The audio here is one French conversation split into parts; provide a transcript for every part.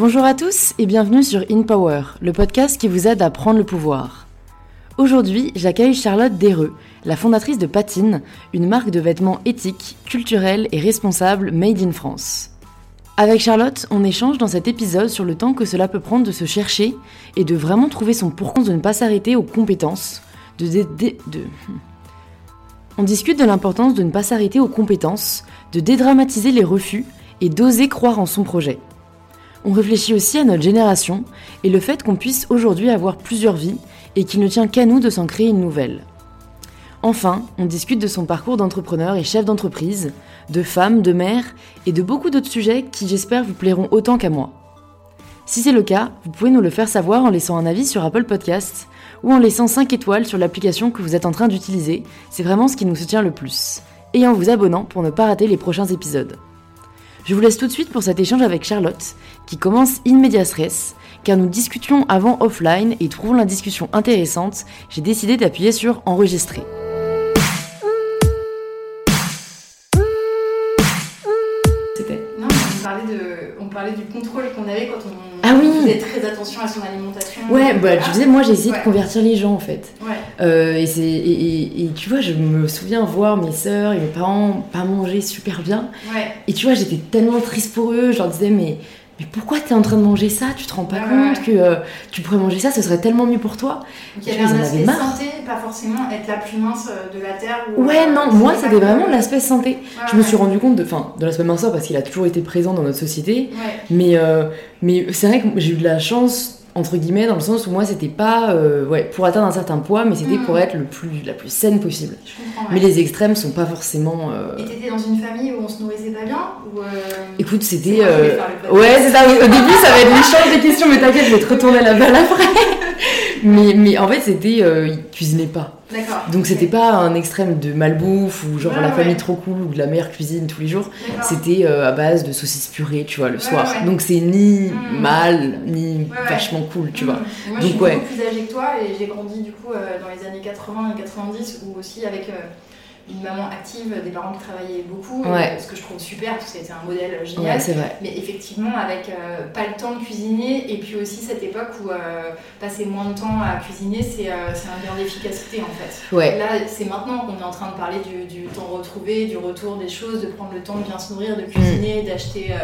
Bonjour à tous et bienvenue sur In Power, le podcast qui vous aide à prendre le pouvoir. Aujourd'hui, j'accueille Charlotte Dereux, la fondatrice de Patine, une marque de vêtements éthiques, culturels et responsables made in France. Avec Charlotte, on échange dans cet épisode sur le temps que cela peut prendre de se chercher et de vraiment trouver son pourquoi de ne pas s'arrêter aux compétences, de, de... On discute de l'importance de ne pas s'arrêter aux compétences, de dédramatiser les refus et d'oser croire en son projet. On réfléchit aussi à notre génération et le fait qu'on puisse aujourd'hui avoir plusieurs vies et qu'il ne tient qu'à nous de s'en créer une nouvelle. Enfin, on discute de son parcours d'entrepreneur et chef d'entreprise, de femme, de mère et de beaucoup d'autres sujets qui j'espère vous plairont autant qu'à moi. Si c'est le cas, vous pouvez nous le faire savoir en laissant un avis sur Apple Podcasts ou en laissant 5 étoiles sur l'application que vous êtes en train d'utiliser, c'est vraiment ce qui nous soutient le plus. Et en vous abonnant pour ne pas rater les prochains épisodes. Je vous laisse tout de suite pour cet échange avec Charlotte, qui commence in medias car nous discutions avant offline et trouvant la discussion intéressante, j'ai décidé d'appuyer sur enregistrer. C'était Non, on parlait, de, on parlait du contrôle qu'on avait quand on ah oui. faisait très attention à son alimentation. Ouais, bah, tu disais, moi j'ai essayé de convertir les gens en fait. Ouais. Euh, et, c'est, et, et, tu vois, je me souviens voir mes sœurs et mes parents pas manger super bien. Ouais. Et tu vois, j'étais tellement triste pour eux. Je leur disais, mais mais pourquoi tu es en train de manger ça? Tu te rends pas compte que euh, tu pourrais manger ça, ce serait tellement mieux pour toi Donc il y avait un aspect santé, pas forcément être la plus mince euh, de la terre. Ou, ouais, euh, non, moi c'était vraiment l'aspect santé. Ouais, je me suis rendu compte de, enfin, de l'aspect minceur parce qu'il a toujours été présent dans notre société. Mais, euh, mais c'est vrai que j'ai eu de la chance entre guillemets dans le sens où moi c'était pas euh, ouais pour atteindre un certain poids mais c'était pour être le plus la plus saine possible Je comprends. mais les extrêmes sont pas forcément euh, Et t'étais dans une famille où on se nourrissait pas bien ou euh, écoute c'était euh, ouais c'est ça au début ça va être l'échange des questions mais t'inquiète je vais te retourner la balle après mais mais en fait c'était ils cuisinaient pas. Donc c'était pas un extrême de malbouffe ou genre Ouais, la ouais. famille trop cool ou de la meilleure cuisine tous les jours c'était euh, à base de saucisses purées tu vois le Ouais, soir donc c'est ni Mm. mal ni vachement cool tu Mmh. vois Et Moi, je Donc, suis ouais. beaucoup plus âgée que toi et j'ai grandi du coup euh, dans les années 80 et 90 ou aussi avec euh, une maman active, des parents qui travaillaient beaucoup, Ouais. euh, ce que je trouve super parce que c'était un modèle génial. ouais c'est vrai Mais effectivement, avec euh, pas le temps de cuisiner, et puis aussi cette époque où euh, passer moins de temps à cuisiner, c'est euh, un gain d'efficacité en fait. ouais Là, c'est maintenant qu'on est en train de parler du, du temps retrouvé, du retour des choses, de prendre le temps de bien se nourrir, de cuisiner, d'acheter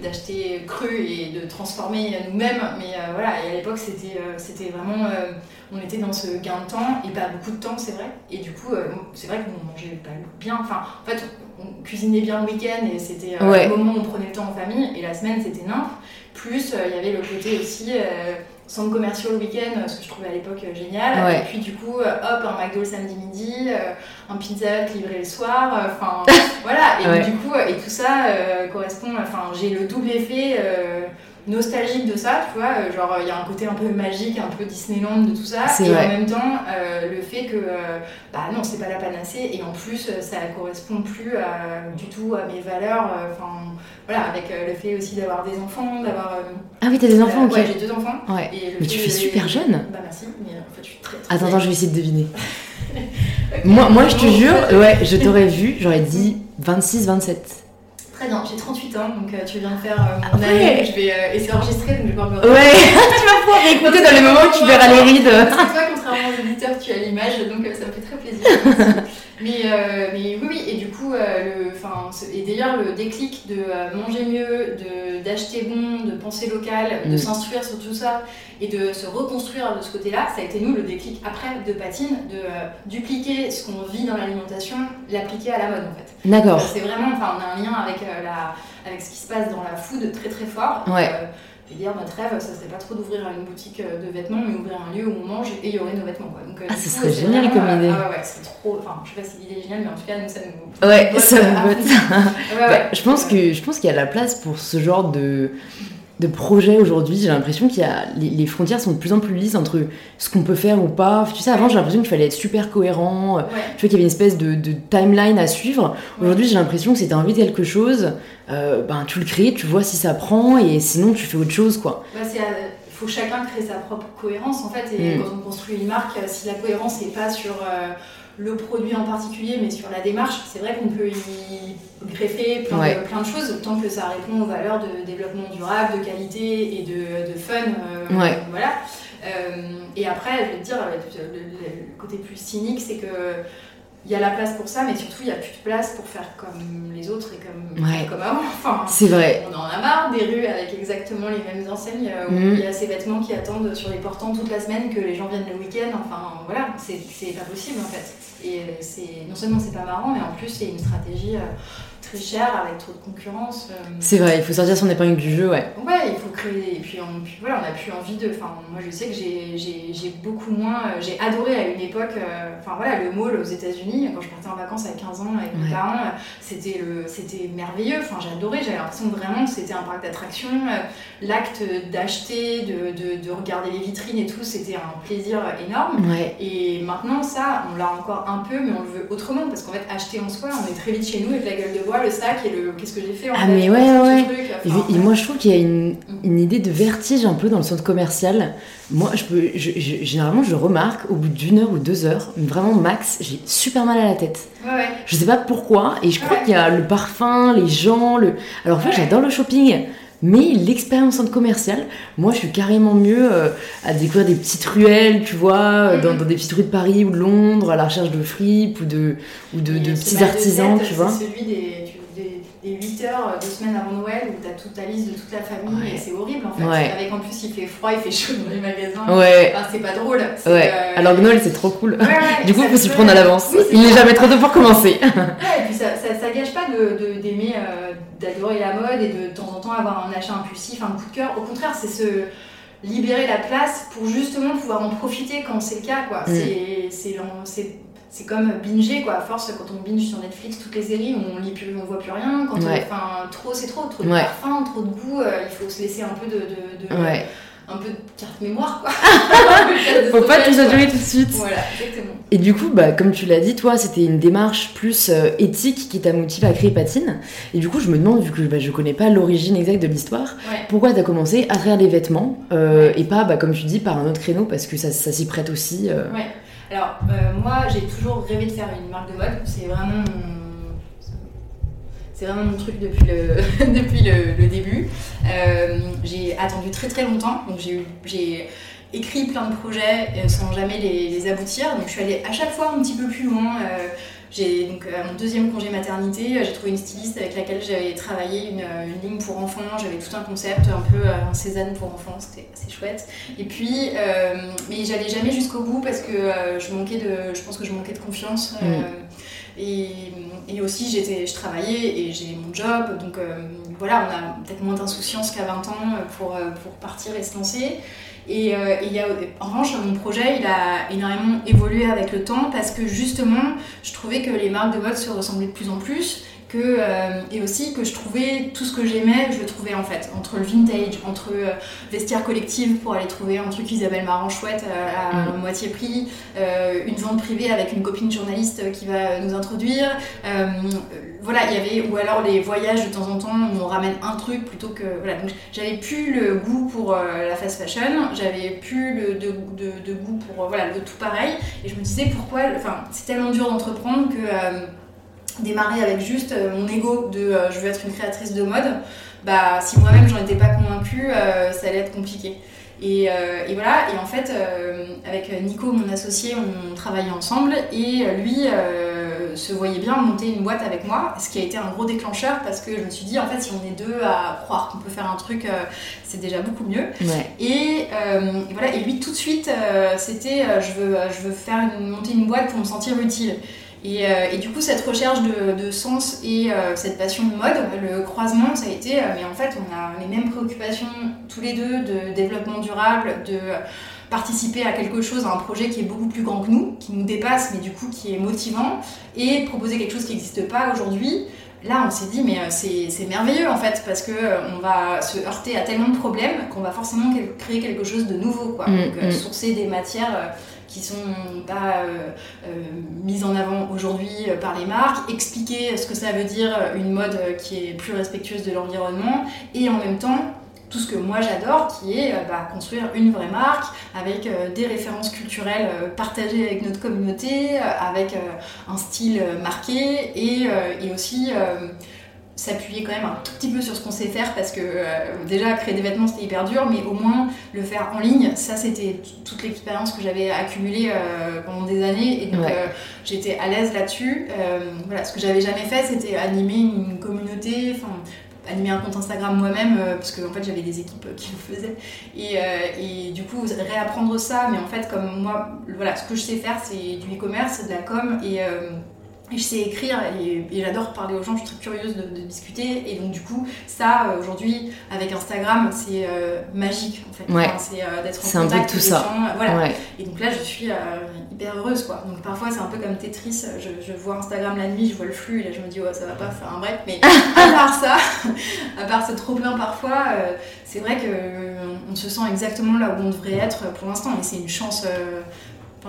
d'acheter cru et de transformer nous-mêmes. Mais euh, voilà, et à l'époque, c'était euh, c'était vraiment. euh, on était dans ce gain de temps, et pas beaucoup de temps, c'est vrai. Et du coup, c'est vrai qu'on mangeait pas bien. Enfin, en fait, on cuisinait bien le week-end, et c'était Ouais. le moment où on prenait le temps en famille, et la semaine, c'était nymphe. Plus, il y avait le côté aussi. Euh, centres commerciaux le week-end, ce que je trouvais à l'époque euh, génial. Ouais. Et puis du coup, euh, hop, un McDo le samedi midi, euh, un pizza livré le soir. euh, Enfin, voilà. Et Ouais. du coup, euh, et tout ça euh, correspond. Enfin, j'ai le double effet euh, nostalgique de ça, tu vois. euh, genre, il y a un côté un peu magique, un peu Disneyland de tout ça. Et vrai. en même temps, euh, le fait que, euh, bah non, c'est pas la panacée. Et en plus, ça correspond plus à- du tout à mes valeurs. Enfin, voilà, avec le fait aussi d'avoir des enfants, d'avoir. ah oui t'as des enfants ok Ouais, j'ai deux enfants. ouais Et le Mais tu fais super jeune. Bah merci, mais en fait je suis très très Attends, attends, je vais essayer de deviner. Moi, moi je te jure, ouais, je t'aurais vu, j'aurais dit 26, 27. Très bien, j'ai 38 ans, donc euh, tu viens de faire euh, Ah mon ouais. année. Je vais, euh, et c'est enregistré, donc je vais pouvoir me Ouais, tu vas pouvoir réécouter dans les moments où tu verras les rides. Parce que toi, contrairement aux auditeurs, tu as l'image, donc ça me fait très plaisir. Mais, euh, mais oui, oui, et du coup, euh, le, et d'ailleurs, le déclic de euh, manger mieux, de- d'acheter bon, de penser local, de Mm. s'instruire sur tout ça et de se reconstruire de ce côté-là, ça a été nous le déclic après de Patine, de euh, dupliquer ce qu'on vit dans l'alimentation, l'appliquer à la mode en fait. D'accord. C'est vraiment, enfin, on a un lien avec, euh, la, avec ce qui se passe dans la food très très fort. Ouais. Euh, veux dire, notre rêve, ça serait pas trop d'ouvrir une boutique euh, de vêtements, mais ouvrir un lieu où on mange et il y aurait nos vêtements. Quoi. Donc, euh, Ah, ce serait génial comme euh, idée. Ah ouais, ouais, c'est trop. Enfin, je sais pas si l'idée est géniale, mais en tout cas, nous, ça nous. Ouais, ça euh, à botte. Ouais, ouais. Bah, je pense que je pense qu'il y a la place pour ce genre de de projet aujourd'hui. J'ai l'impression qu'il y a les, les frontières sont de plus en plus lisses entre ce qu'on peut faire ou pas. Tu sais, avant j'ai l'impression qu'il fallait être super cohérent. Ouais. Tu vois qu'il y avait une espèce de, de timeline à suivre. Aujourd'hui, j'ai l'impression que si t'as envie de quelque chose, euh, ben tu le crées, tu vois si ça prend et sinon tu fais autre chose quoi. Bah, c'est, euh, faut chacun créer sa propre cohérence en fait. Et Mm. quand on construit une marque, euh, si la cohérence n'est pas sur euh, le produit en particulier, mais sur la démarche, c'est vrai qu'on peut y greffer plein, Ouais. de, plein de choses, tant que ça répond aux valeurs de développement durable, de qualité et de, de fun. euh, Ouais. Voilà. Euh, et après, je vais te dire, le, le- le côté plus cynique, c'est que il y a la place pour ça, mais surtout il n'y a plus de place pour faire comme les autres et comme, Ouais. comme avant. Enfin, C'est vrai. on en a marre des rues avec exactement les mêmes enseignes euh, où Mhm. il y a ces vêtements qui attendent sur les portants toute la semaine que les gens viennent le week-end. Enfin voilà, c'est pas possible en fait. Et c'est non seulement c'est pas marrant, mais en plus c'est une stratégie euh, très chère avec trop de concurrence. euh. C'est vrai, il faut sortir son épingle du jeu, ouais. Ouais, il faut créer. Et puis, on, puis voilà, on a plus envie de. Enfin, moi, je sais que j'ai- beaucoup moins. euh, J'ai adoré à une époque. euh, Enfin, voilà, le mall aux États-Unis, quand je partais en vacances à 15 ans avec mes Ouais. parents, c'était le- c'était merveilleux. Enfin, adoré. J'avais l'impression vraiment que c'était un parc d'attractions. L'acte d'acheter, de, de, de regarder les vitrines et tout, c'était un plaisir énorme. Ouais. Et maintenant, ça, on l'a encore un peu, mais on le veut autrement. Parce qu'en fait, acheter en soi, on est très vite chez nous avec la gueule de bois, le sac et le. Qu'est-ce que j'ai fait en Ah, fait, mais ouais, ouais. truc, Et, enfin, et moi, je trouve qu'il y a une, une idée de vertige un peu dans le centre commercial. Moi, je peux, je- je- généralement, je remarque au bout d'une heure ou deux heures, vraiment max, j'ai super mal à la tête. Ouais, ouais. Je sais pas pourquoi, et je crois Ouais. qu'il y a le parfum, les gens, le. Alors en fait, j'adore le shopping, mais l'expérience centre commercial, moi, je suis carrément mieux euh, à découvrir des petites ruelles, tu vois, euh, dans, Mhm. dans des petites rues de Paris ou de Londres, à la recherche de fripes ou de, ou de, petits de artisans, tête, tu vois. C'est celui des, tu- des, des 8 heures, deux semaines avant Noël, où t'as toute ta liste de toute la famille, Ouais. et c'est horrible en fait. Ouais. Avec en plus, il fait froid, il fait chaud dans les magasins. Ouais, Enfin, c'est pas drôle. ouais. euh, Alors que Noël, c'est trop cool. Du coup, il faut s'y prendre à l'avance. Oui, Il n'est jamais trop tôt pour commencer. Ouais, et puis ça, ça, ça gâche pas de- de- d'aimer, euh, d'adorer la mode et de, de temps en temps avoir un achat impulsif, un coup de cœur. Au contraire, c'est se libérer la place pour justement pouvoir en profiter quand c'est le cas. quoi. Mm. C'est- C'est l'en- c'est c'est comme binger quoi. À force, quand on binge sur Netflix toutes les séries, on lit plus, on voit plus rien. Quand Ouais. on, trop, c'est trop, trop de Ouais. parfum, trop de goût. euh, il faut se laisser un peu de, de, de- Ouais. un peu de carte mémoire quoi. Faut pas tout ça saturé tout de suite. Voilà, exactement. Et du coup, bah, comme tu l'as dit, toi, c'était une démarche plus euh, éthique qui t'a motivé à créer Patine. Et du coup, je me demande, vu que bah, je connais pas l'origine exacte de l'histoire, pourquoi t'as commencé à travers les vêtements euh, et pas, bah, comme tu dis, par un autre créneau parce que ça, ça s'y prête aussi. Ouais. Alors, euh, moi, j'ai toujours rêvé de faire une marque de mode. C'est vraiment mon... C'est vraiment mon truc depuis le, depuis le, début. Euh, j'ai attendu très très longtemps. Donc, j'ai écrit plein de projets euh, sans jamais les, aboutir. Donc, je suis allée à chaque fois un petit peu plus loin. J'ai donc à mon deuxième congé maternité, euh, j'ai trouvé une styliste avec laquelle j'avais travaillé une, euh, une ligne pour enfants. J'avais tout un concept, un peu euh, un Cézanne pour enfants, c'était assez chouette. Et puis, euh, mais j'allais jamais jusqu'au bout parce que euh, je manquais de, je pense que je manquais de confiance. euh, Mm. et, et aussi, j'étais, je travaillais et j'ai mon job, donc euh, voilà, on a peut-être moins d'insouciance qu'à 20 ans pour, euh, pour partir et se lancer. Et, euh, il y a, en revanche, mon projet, il a énormément évolué avec le temps parce que justement, je trouvais que les marques de mode se ressemblaient de plus en plus. Que, euh, et aussi que je trouvais tout ce que j'aimais, je le trouvais en fait, entre le vintage, entre euh, vestiaire collective pour aller trouver un truc Isabelle Marant chouette euh, à Mm. moitié prix, euh, une vente privée avec une copine journaliste qui va nous introduire. Euh, voilà, il y avait, ou alors les voyages de temps en temps où on ramène un truc plutôt que. Voilà, donc j'avais plus le goût pour euh, la fast fashion, j'avais plus le de, de, de goût pour euh, voilà, le tout pareil, et je me disais pourquoi. Enfin, c'est tellement dur d'entreprendre que. Démarrer avec juste euh, mon ego de euh, je veux être une créatrice de mode, bah si moi-même j'en étais pas convaincue, euh, ça allait être compliqué. Et, euh, et voilà, et en fait, euh, avec Nico, mon associé, on travaillait ensemble et lui euh, se voyait bien monter une boîte avec moi, ce qui a été un gros déclencheur parce que je me suis dit, en fait, si on est deux à croire qu'on peut faire un truc, c'est déjà beaucoup mieux. Ouais. Et, et voilà, et lui tout de suite, c'était je, veux, je veux faire une- monter une boîte pour me sentir utile. Et, euh, et du coup, cette recherche de, de sens et euh, cette passion de mode, le croisement, ça a été, euh, mais en fait, on a les mêmes préoccupations tous les deux de développement durable, de participer à quelque chose, à un projet qui est beaucoup plus grand que nous, qui nous dépasse, mais du coup qui est motivant, et proposer quelque chose qui n'existe pas aujourd'hui. Là, on s'est dit, mais c'est c'est merveilleux en fait, parce que on va se heurter à tellement de problèmes qu'on va forcément créer quelque chose de nouveau. Quoi. Mm, Donc, mm. sourcer des matières qui sont pas euh, euh, mises en avant aujourd'hui euh, par les marques, expliquer ce que ça veut dire une mode qui est plus respectueuse de l'environnement, et en même temps tout ce que moi j'adore, qui est bah, construire une vraie marque avec des références culturelles partagées avec notre communauté, avec un style marqué et aussi s'appuyer quand même un tout petit peu sur ce qu'on sait faire parce que euh, déjà créer des vêtements c'était hyper dur mais au moins le faire en ligne ça c'était toute l'expérience que j'avais accumulée euh, pendant des années. Et donc euh, j'étais à l'aise là-dessus. Voilà ce que j'avais jamais fait c'était animer une communauté enfin animer un compte Instagram moi-même parce que en fait j'avais des équipes qui le faisaient. Et, et, du coup réapprendre ça mais en fait comme moi voilà ce que je sais faire c'est du e-commerce de la com et et je sais écrire et, j'adore parler aux gens, je suis très curieuse de, discuter. Et donc, du coup, ça, euh, aujourd'hui, avec Instagram, c'est euh, magique en fait. Ouais. c'est euh, d'être en contact avec les ça. gens. Voilà. Et donc là, je suis hyper heureuse quoi. Donc, parfois, c'est un peu comme Tetris. Je, vois Instagram la nuit, je vois le flux et là, je me dis, oh, ça va pas faire un break. Mais à part ça, à part ce trop plein parfois, c'est vrai qu'on on se sent exactement là où on devrait être pour l'instant. Et c'est une chance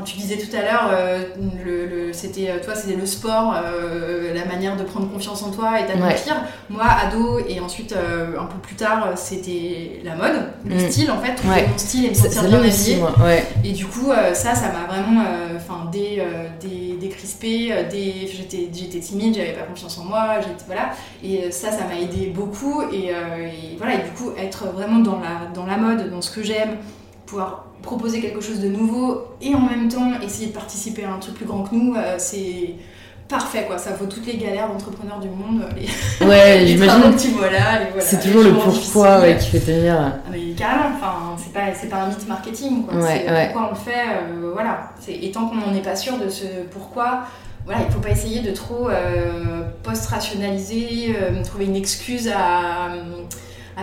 Tu disais tout à l'heure, euh, le, c'était euh, toi, c'était le sport, euh, la manière de prendre confiance en toi et d'accomplir. Moi, ado et ensuite un peu plus tard, c'était la mode, le mm. style en fait, trouver mon style et me sentir bien habillée. Et du coup, ça, ça m'a vraiment, enfin, dé, décrispé. j'étais, j'étais timide, j'avais pas confiance en moi, voilà. Et ça, ça m'a aidé beaucoup. Et, et, voilà, et du coup, être vraiment dans la, dans la mode, dans ce que j'aime, pouvoir proposer quelque chose de nouveau et en même temps essayer de participer à un truc plus grand que nous, euh, c'est parfait quoi. Ça vaut toutes les galères d'entrepreneurs du monde. Les... Ouais, j'imagine. voilà, c'est toujours le pourquoi qui fait tenir. Ah, mais carrément, enfin, c'est pas, c'est pas un mythe marketing quoi. Ouais, pourquoi on le fait, euh, voilà. Et tant qu'on n'en est pas sûr de ce pourquoi, voilà, il faut pas essayer de trop euh, post-rationaliser, trouver une excuse à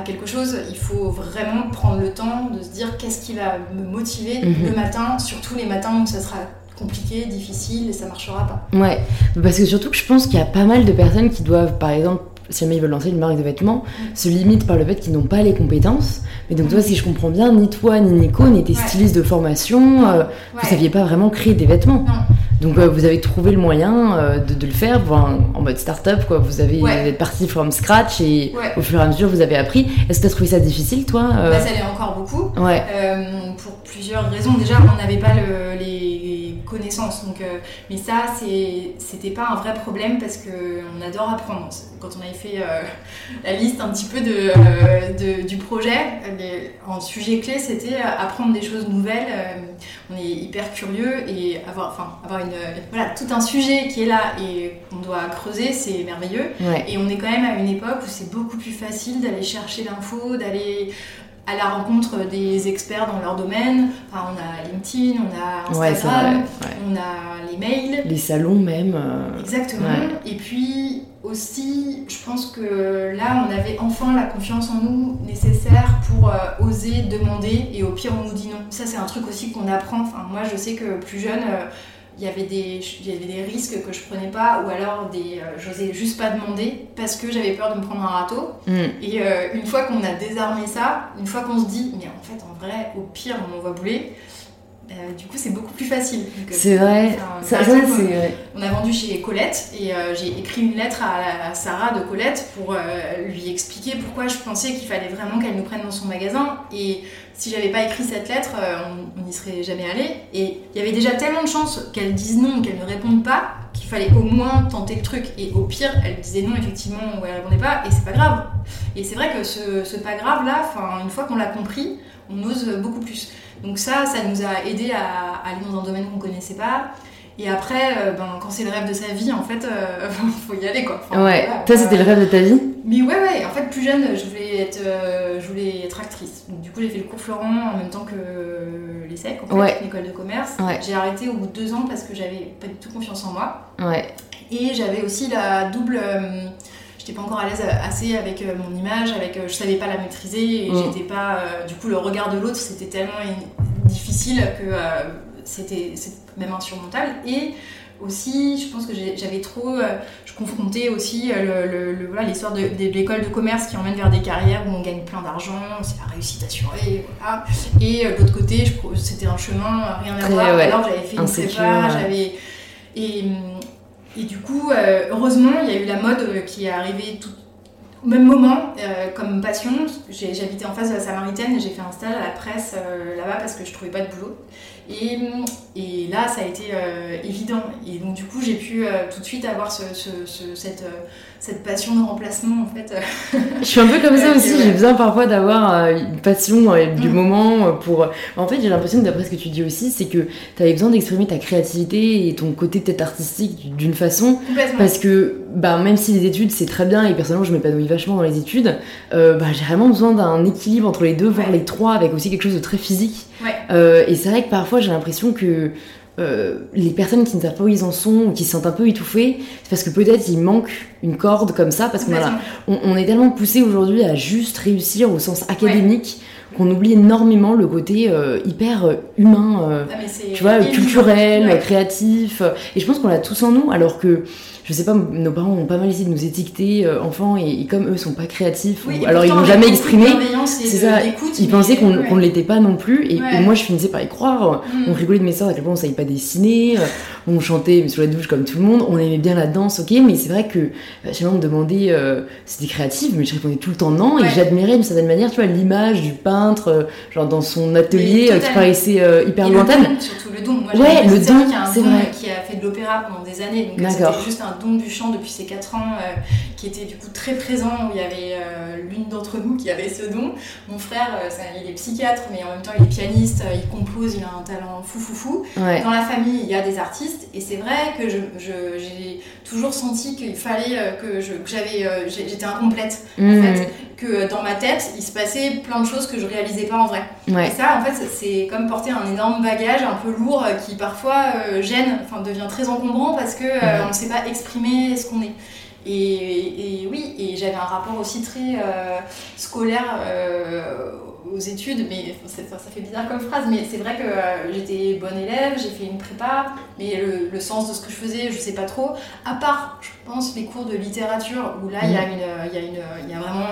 quelque chose, il faut vraiment prendre le temps de se dire qu'est-ce qui va me motiver mhm. le matin, surtout les matins où ça sera compliqué, difficile et ça marchera pas. Ouais, parce que surtout que je pense qu'il y a pas mal de personnes qui doivent, par exemple, si jamais ils veulent lancer une marque de vêtements, se limitent par le fait qu'ils n'ont pas les compétences. Mais donc, toi, si je comprends bien, ni toi, ni Nico n'étaient stylistes de formation, euh, vous saviez pas vraiment créer des vêtements. Donc euh, vous avez trouvé le moyen euh, de, le faire en mode start-up, quoi. Vous avez êtes parti from scratch et au fur et à mesure vous avez appris. Est-ce que tu as trouvé ça difficile, toi bah, Ça l'est encore beaucoup. pour plusieurs raisons. Déjà, on n'avait pas les connaissances. Donc, mais ça, c'était pas un vrai problème parce qu'on adore apprendre. Quand on avait fait la liste un petit peu de, du projet, en sujet clé, c'était apprendre des choses nouvelles. on est hyper curieux et avoir, enfin, avoir une voilà, tout un sujet qui est là et qu'on doit creuser, c'est merveilleux. Et on est quand même à une époque où c'est beaucoup plus facile d'aller chercher l'info, d'aller à la rencontre des experts dans leur domaine. Enfin, on a LinkedIn, on a Instagram, on a les mails. Les salons même. Euh, Exactement. Et puis aussi, je pense que là, on avait enfin la confiance en nous nécessaire pour euh, oser demander et au pire, on nous dit non. Ça, c'est un truc aussi qu'on apprend. Enfin, moi, je sais que plus jeune... Euh, il y avait des il y avait des risques que je prenais pas ou alors des euh, j'osais juste pas demander parce que j'avais peur de me prendre un râteau mm. et euh, une fois qu'on a désarmé ça une fois qu'on se dit mais en fait en vrai au pire on m'envoie bouler euh, du coup, c'est beaucoup plus facile. C'est vrai. Ça, On a vendu chez Colette et j'ai écrit une lettre à, Sarah de Colette pour lui expliquer pourquoi je pensais qu'il fallait vraiment qu'elle nous prenne dans son magasin. Et si j'avais pas écrit cette lettre, euh, on n'y serait jamais allé. Et il y avait déjà tellement de chances qu'elle dise non, qu'elle ne réponde pas, qu'il fallait au moins tenter le truc. Et au pire, elle disait non, effectivement, ou elle répondait pas, et c'est pas grave. Et c'est vrai que ce, pas grave là, une fois qu'on l'a compris, on ose beaucoup plus. Donc ça, ça nous a aidé à, aller dans un domaine qu'on connaissait pas. Et après, euh, ben, quand c'est le rêve de sa vie, en fait, il euh, faut y aller quoi. ouais, toi c'était le rêve de ta vie? Mais ouais, ouais, en fait, plus jeune, je voulais être, euh, je voulais être actrice. Donc, du coup, j'ai fait le cours Florent en même temps que l'ESSEC, en fait, l'école de commerce. J'ai arrêté au bout de deux ans parce que j'avais pas du tout confiance en moi. Ouais. Et j'avais aussi la double. J'étais pas encore à l'aise assez avec mon image, avec, je savais pas la maîtriser et mm. j'étais pas. du coup, le regard de l'autre, c'était tellement difficile que c'était même insurmontable. Et aussi, je pense que j'avais trop. Euh, je confrontais aussi euh, le, voilà, l'histoire de, l'école de commerce qui emmène vers des carrières où on gagne plein d'argent, c'est la réussite assurée, voilà. Et euh, de l'autre côté, c'était un chemin, rien à voir. Alors j'avais fait une prépa, j'avais. Et, et, du coup, heureusement, il y a eu la mode qui est arrivée tout, même moment, euh, comme passion, j'habitais en face de la Samaritaine et j'ai fait un stage à la presse euh, là-bas parce que je trouvais pas de boulot. Et, et là, ça a été euh, évident. Et donc, du coup, j'ai pu tout de suite avoir ce, cette, cette passion de remplacement, en fait. je suis un peu comme ça aussi. J'ai besoin parfois d'avoir une passion du mm. moment pour. En fait, j'ai l'impression d'après ce que tu dis aussi, c'est que tu avais besoin d'exprimer ta créativité et ton côté peut-être artistique d'une façon. Parce que, bah, même si les études, c'est très bien et personnellement, je m'épanouis vachement dans les études, euh, bah, j'ai vraiment besoin d'un équilibre entre les deux, voire les trois, avec aussi quelque chose de très physique. Euh, et c'est vrai que parfois j'ai l'impression que euh, les personnes qui ne savent pas où ils en sont, ou qui se sentent un peu étouffées, c'est parce que peut-être il manque une corde comme ça, parce qu'on on, est tellement poussé aujourd'hui à juste réussir au sens académique. qu'on oublie énormément le côté hyper humain, ah, tu vois, culturel, créatif. Et je pense qu'on l'a tous en nous, alors que je sais pas, nos parents ont pas mal essayé de nous étiqueter euh, enfants et, comme eux sont pas créatifs, alors ils n'ont jamais exprimé, c'est ça, ils pensaient qu'on ne l'était pas non plus et, moi je finissais par y croire. Mm. On rigolait de mes soeurs à quel point on savait pas dessiner, euh, on chantait sur la douche comme tout le monde, on aimait bien la danse, ok, mais c'est vrai que euh, chaque on me demandait, c'était créatif, mais je répondais tout le temps non et j'admirais d'une certaine manière, tu vois, l'image du peintre, genre dans son atelier qui paraissait hyper lointaine. Surtout le don, moi ouais, le don, c'est vrai. qui a fait de l'opéra pendant des années, donc c'était juste un don du chant depuis ses 4 ans, euh, qui était du coup très présent, où il y avait euh, l'une d'entre nous qui avait ce don. Mon frère, euh, il est psychiatre, mais en même temps il est pianiste, il compose, il a un talent fou fou fou. Dans la famille, il y a des artistes, et c'est vrai que j'ai toujours senti qu'il fallait que j'avais, j'étais incomplète en mmh. fait, que dans ma tête, il se passait plein de choses que je réalisais pas en vrai. Et ça, en fait, c'est comme porter un énorme bagage un peu lourd qui parfois gêne, enfin devient très encombrant parce que on ne sait pas exprimer ce qu'on est. Et, oui, et j'avais un rapport aussi très euh, scolaire euh, aux études, mais ça, fait bizarre comme phrase, mais c'est vrai que euh, j'étais bonne élève, j'ai fait une prépa, mais le, sens de ce que je faisais, je sais pas trop. À part, je pense, les cours de littérature, où là, il y, a y, y, a vraiment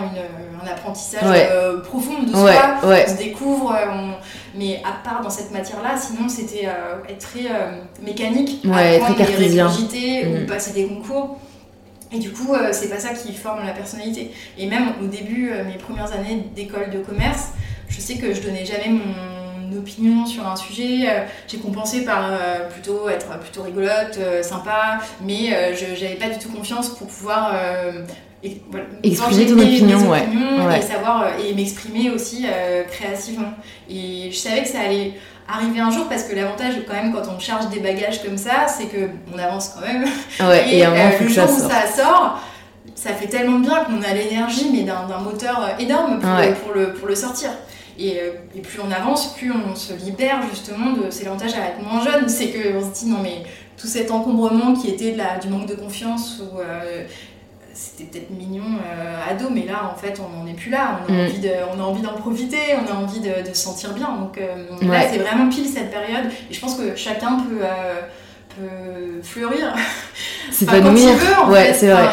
un apprentissage profond de soi, on se découvre, mais à part dans cette matière-là, sinon c'était être très mécanique, apprendre très des rigidité ou mm. passer des concours. Et du coup, euh, c'est pas ça qui forme la personnalité. Et même au début, euh, mes premières années d'école de commerce, je sais que je donnais jamais mon opinion sur un sujet. Euh, j'ai compensé par plutôt être plutôt rigolote, sympa, mais je j'avais pas du tout confiance pour pouvoir exprimer ton opinion, ouais. et savoir et m'exprimer aussi créativement. Et je savais que ça allait arriver un jour parce que l'avantage quand même quand on charge des bagages comme ça c'est que on avance quand même. Ouais, et, euh, le jour où ça sort ça fait tellement bien qu'on a l'énergie mais d'un moteur euh, énorme pour, le, pour le sortir. Et, euh, et, plus on avance plus on se libère justement de ces avantages à être moins jeune. C'est qu'on se dit non mais tout cet encombrement qui était de la, du manque de confiance ou c'était peut-être mignon euh, ado, mais là en fait on n'en est plus là. On a mm. envie de, on a envie d'en profiter, on a envie de, de se sentir bien. Donc euh, là c'est vraiment pile cette période. Et je pense que chacun peut, euh, peut fleurir. Pas enfin, veut, ouais, c'est vrai.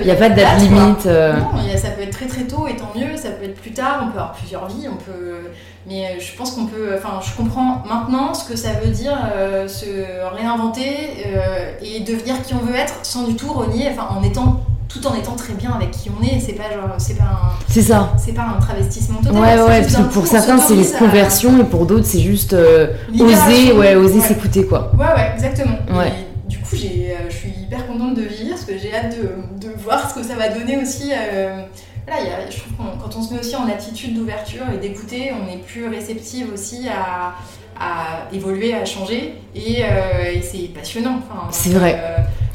Il n'y a pas de date limite. Non, ça peut être très très tôt et tant mieux. Ça peut être plus tard. On peut avoir plusieurs vies. On peut. Mais je pense qu'on peut. Enfin, je comprends maintenant ce que ça veut dire se réinventer et devenir qui on veut être sans du tout renier. Enfin, en étant tout en étant très bien avec qui on est. C'est pas genre, c'est pas un. C'est ça. C'est pas un travestissement total. Ouais, ouais, parce que pour certains, c'est les conversions, et pour d'autres, c'est juste euh, oser, ouais, oser s'écouter, quoi. Ouais, ouais, exactement. Ouais. Et du coup, j'ai, euh, je suis hyper contente de vivre, parce que j'ai hâte de, de, voir ce que ça va donner aussi. Euh, voilà, y a, je trouve que quand on se met aussi en attitude d'ouverture et d'écouter, on est plus réceptive aussi à, à évoluer, à changer, et, et c'est passionnant. Enfin, c'est vrai.